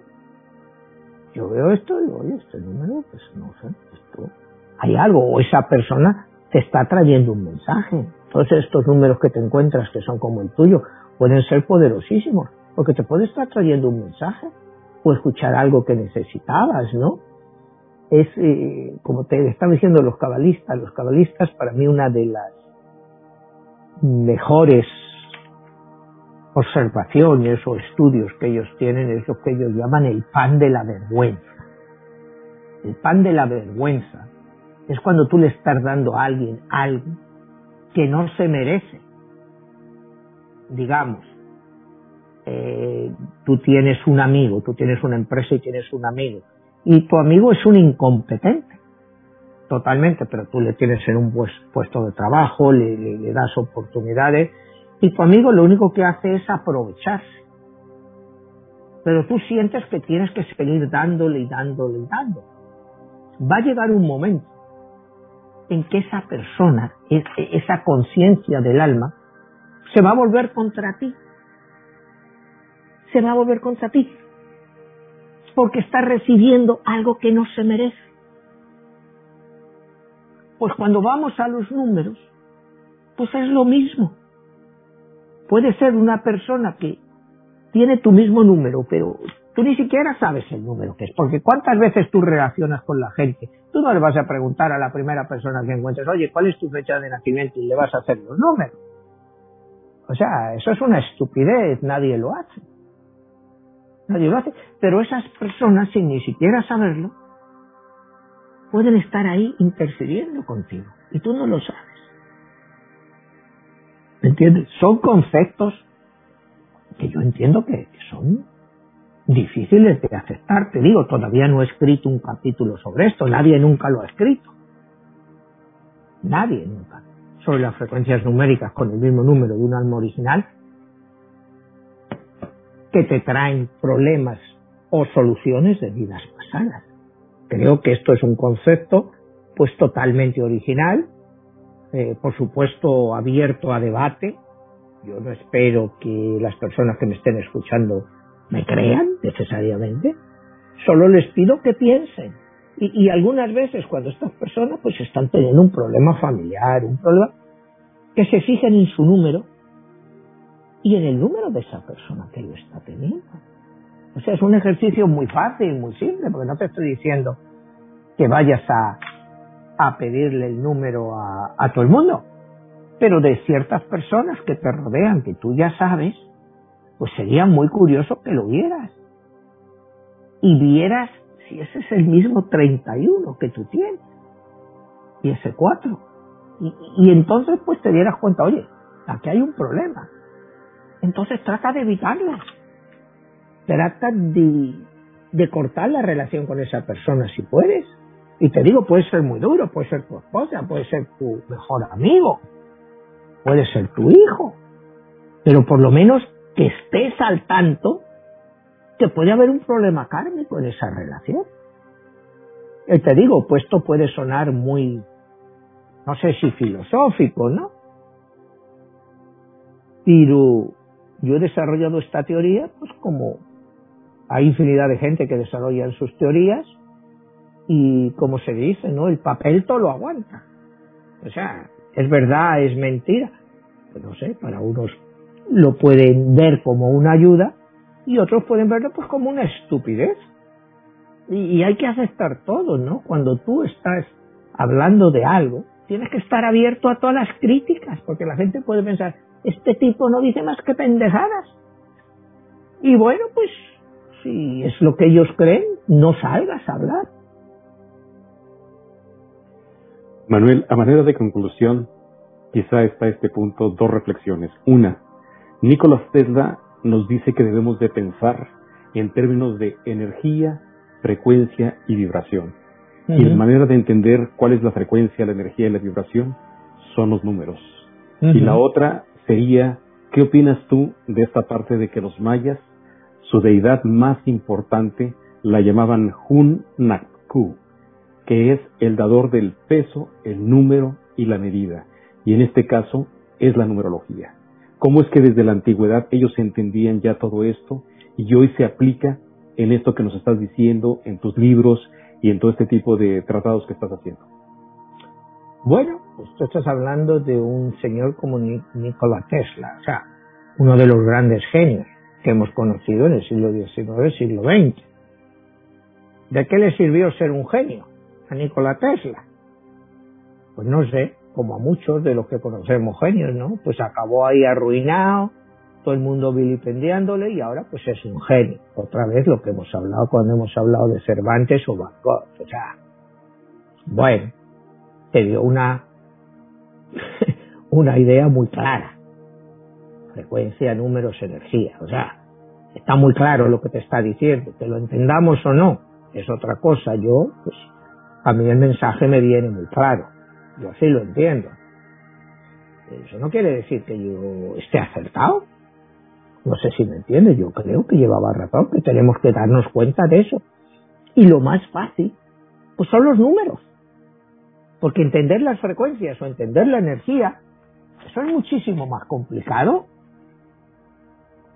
Yo veo esto y digo, oye, este número, pues no sé, esto, hay algo, o esa persona te está trayendo un mensaje. Todos estos números que te encuentras, que son como el tuyo, pueden ser poderosísimos, porque te puede estar trayendo un mensaje o escuchar algo que necesitabas, ¿no? Es, eh, como te están diciendo los cabalistas, los cabalistas para mí una de las mejores observaciones o estudios que ellos tienen es lo que ellos llaman el pan de la vergüenza. El pan de la vergüenza es cuando tú le estás dando a alguien algo que no se merece. Digamos, eh, tú tienes un amigo, tú tienes una empresa y tienes un amigo, y tu amigo es un incompetente, totalmente, pero tú le tienes en un puesto de trabajo, le, le das oportunidades, y tu amigo lo único que hace es aprovecharse. Pero tú sientes que tienes que seguir dándole y dándole y dándole. Va a llegar un momento en que esa persona, esa conciencia del alma, se va a volver contra ti. Se va a volver contra ti. Porque está recibiendo algo que no se merece. Pues cuando vamos a los números, pues es lo mismo. Puede ser una persona que tiene tu mismo número, pero tú ni siquiera sabes el número que es, porque cuántas veces tú relacionas con la gente, tú no le vas a preguntar a la primera persona que encuentres, oye, ¿cuál es tu fecha de nacimiento? y le vas a hacer los números. O sea, eso es una estupidez, nadie lo hace. Nadie lo hace, pero esas personas, sin ni siquiera saberlo, pueden estar ahí intercediendo contigo y tú no lo sabes. ¿Me entiendes? Son conceptos que yo entiendo que son difíciles de aceptar. Te digo, todavía no he escrito un capítulo sobre esto, nadie nunca lo ha escrito. Nadie nunca. Sobre las frecuencias numéricas con el mismo número de un alma original que te traen problemas o soluciones de vidas pasadas. creo que esto es un concepto pues totalmente original, eh, por supuesto abierto a debate. Yo no espero que las personas que me estén escuchando me crean necesariamente. Solo les pido que piensen. Y, algunas veces cuando estas personas pues están teniendo un problema familiar, un problema, que se fijen en su número y en el número de esa persona que lo está teniendo. O sea, es un ejercicio muy fácil, muy simple, porque no te estoy diciendo que vayas a, a pedirle el número a, a todo el mundo, pero de ciertas personas que te rodean, que tú ya sabes, pues sería muy curioso que lo vieras. Y vieras si ese es el mismo 31 que tú tienes. Y ese 4. Y, y entonces pues te dieras cuenta, oye, aquí hay un problema. Entonces trata de evitarlo. Trata de, de cortar la relación con esa persona si puedes. Y te digo, puede ser muy duro, puede ser tu esposa, puede ser tu mejor amigo, puede ser tu hijo. Pero por lo menos que estés al tanto que puede haber un problema kármico en esa relación. Y te digo, pues esto puede sonar muy, no sé si filosófico, ¿no? Pero yo he desarrollado esta teoría, pues como hay infinidad de gente que desarrollan sus teorías y como se dice, ¿no? El papel todo lo aguanta. O sea, es verdad, es mentira. No sé, para unos lo pueden ver como una ayuda y otros pueden verlo pues como una estupidez. Y, hay que aceptar todo, ¿no? Cuando tú estás hablando de algo, tienes que estar abierto a todas las críticas, porque la gente puede pensar, este tipo no dice más que pendejadas. Y bueno, pues si es lo que ellos creen, no salgas a hablar. Manuel, a manera de conclusión, quizá está este punto dos reflexiones. Una, Nicolás Tesla nos dice que debemos de pensar en términos de energía, frecuencia y vibración. Uh -huh. Y la manera de entender cuál es la frecuencia, la energía y la vibración son los números. Uh -huh. Y la otra sería, ¿qué opinas tú de esta parte de que los mayas, su deidad más importante, la llamaban Hun Nakku, que es el dador del peso, el número y la medida? Y en este caso es la numerología. ¿Cómo es que desde la antigüedad ellos entendían ya todo esto y hoy se aplica en esto que nos estás diciendo, en tus libros y en todo este tipo de tratados que estás haciendo? Bueno, pues tú estás hablando de un señor como Nikola Tesla, o sea, uno de los grandes genios que hemos conocido en el siglo XIX, siglo XX. ¿De qué le sirvió ser un genio a Nikola Tesla? Pues no sé, como a muchos de los que conocemos genios, ¿no? Pues acabó ahí arruinado, todo el mundo vilipendiándole y ahora pues es un genio. Otra vez lo que hemos hablado cuando hemos hablado de Cervantes o Van. O sea, bueno, te dio una, una idea muy clara. Frecuencia, números, energía. O sea, está muy claro lo que te está diciendo. Que lo entendamos o no, es otra cosa. Yo, pues, a mí el mensaje me viene muy claro. Yo así lo entiendo. Eso no quiere decir que yo esté acertado. No sé si me entiendes. Yo creo que llevaba razón, que tenemos que darnos cuenta de eso. Y lo más fácil, pues son los números. Porque entender las frecuencias o entender la energía, eso es muchísimo más complicado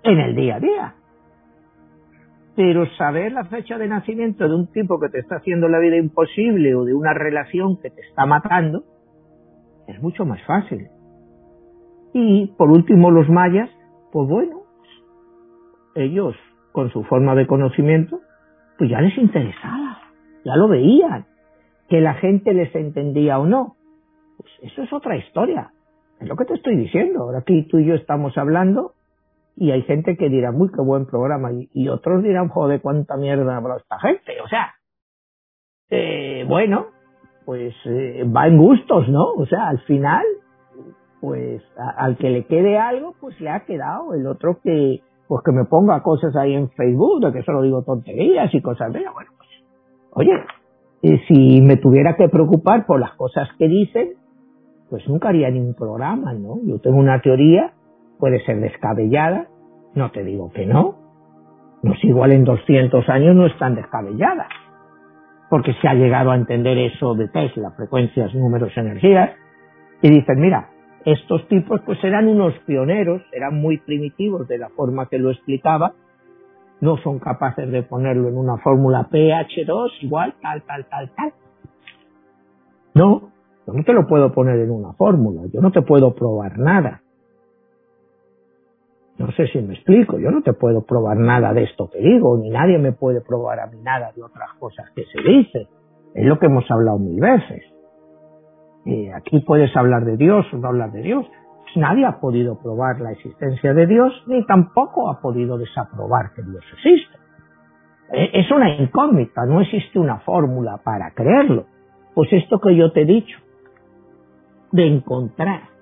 en el día a día. Pero saber la fecha de nacimiento de un tipo que te está haciendo la vida imposible o de una relación que te está matando es mucho más fácil. Y por último los mayas, pues bueno, ellos con su forma de conocimiento, pues ya les interesaba, ya lo veían, que la gente les entendía o no. Pues eso es otra historia, es lo que te estoy diciendo. Ahora aquí tú y yo estamos hablando y hay gente que dirá, muy qué buen programa, y, otros dirán, joder, cuánta mierda habrá esta gente. O sea, eh, bueno, pues eh, va en gustos, ¿no? O sea, al final, pues al que le quede algo, pues le ha quedado. El otro que, pues que me ponga cosas ahí en Facebook, de que solo digo tonterías y cosas de, bueno, pues, oye, eh, si me tuviera que preocupar por las cosas que dicen, pues nunca haría ningún programa, ¿no? Yo tengo una teoría puede ser descabellada, no te digo que no, no es igual en 200 años no es tan descabellada, porque se ha llegado a entender eso de Tesla, frecuencias, números, energías, y dicen, mira, estos tipos pues eran unos pioneros, eran muy primitivos de la forma que lo explicaba, no son capaces de ponerlo en una fórmula pH2 igual tal, tal, tal, tal. No, yo no te lo puedo poner en una fórmula, yo no te puedo probar nada. No sé si me explico, yo no te puedo probar nada de esto que digo, ni nadie me puede probar a mí nada de otras cosas que se dicen. Es lo que hemos hablado mil veces. Y aquí puedes hablar de Dios o no hablar de Dios. Pues nadie ha podido probar la existencia de Dios, ni tampoco ha podido desaprobar que Dios existe. E, es una incógnita, no existe una fórmula para creerlo. Pues esto que yo te he dicho, de encontrar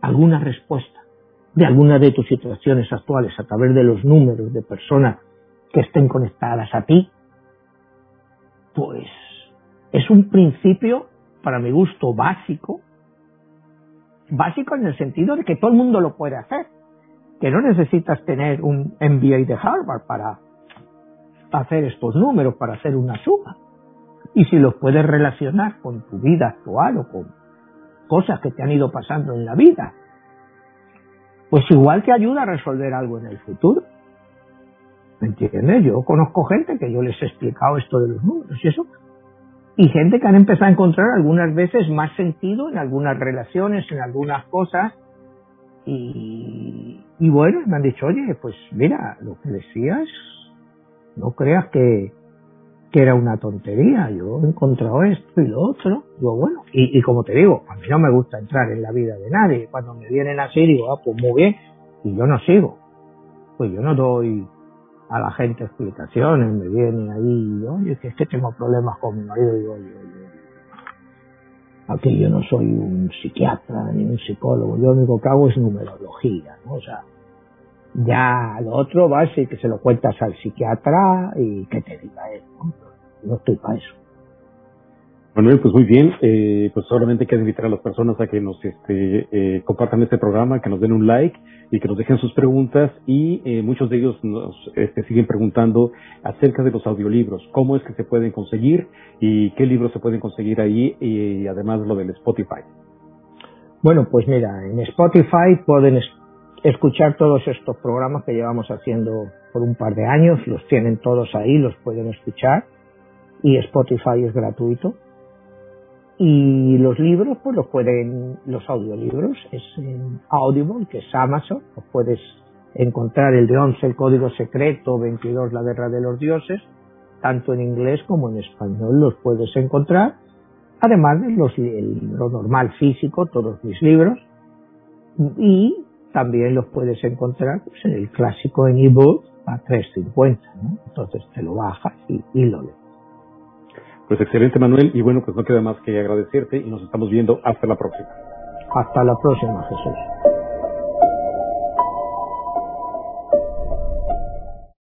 alguna respuesta de alguna de tus situaciones actuales a través de los números de personas que estén conectadas a ti, pues es un principio, para mi gusto, básico, básico en el sentido de que todo el mundo lo puede hacer, que no necesitas tener un MBA de Harvard para hacer estos números, para hacer una suma. Y si los puedes relacionar con tu vida actual o con cosas que te han ido pasando en la vida, pues igual te ayuda a resolver algo en el futuro. ¿Me entiendes? Yo conozco gente que yo les he explicado esto de los números y eso. Y gente que han empezado a encontrar algunas veces más sentido en algunas relaciones, en algunas cosas. Y, y bueno, me han dicho, oye, pues mira, lo que decías, no creas que, que era una tontería, yo he encontrado esto y lo otro, digo, bueno, y, como te digo, a mí no me gusta entrar en la vida de nadie, cuando me vienen así digo, ah, pues muy bien, y yo no sigo, pues yo no doy a la gente explicaciones, me vienen ahí, oye, que es que tengo problemas con mi marido, digo, oye, oye, aquí yo no soy un psiquiatra ni un psicólogo, yo lo único que hago es numerología, ¿no? O sea, ya lo otro va a ser que se lo cuentas al psiquiatra y que te diga él. No, estoy para eso. Manuel, pues muy bien, eh, pues solamente queda invitar a las personas a que nos este, eh, compartan este programa, que nos den un like y que nos dejen sus preguntas y eh, muchos de ellos nos este, siguen preguntando acerca de los audiolibros, cómo es que se pueden conseguir y qué libros se pueden conseguir ahí y, además lo del Spotify. Bueno, pues mira, en Spotify pueden escuchar todos estos programas que llevamos haciendo por un par de años, los tienen todos ahí, los pueden escuchar y Spotify es gratuito. Y los libros, pues los pueden, los audiolibros, es en Audible, que es Amazon, los puedes encontrar el de 11, el código secreto, 22, la guerra de los dioses, tanto en inglés como en español los puedes encontrar, además de los, lo normal físico, todos mis libros, y también los puedes encontrar pues, en el clásico en ebook a 3.50, ¿no? Entonces te lo bajas y, y lo lees. Pues excelente Manuel y bueno pues no queda más que agradecerte y nos estamos viendo hasta la próxima. Hasta la próxima Jesús.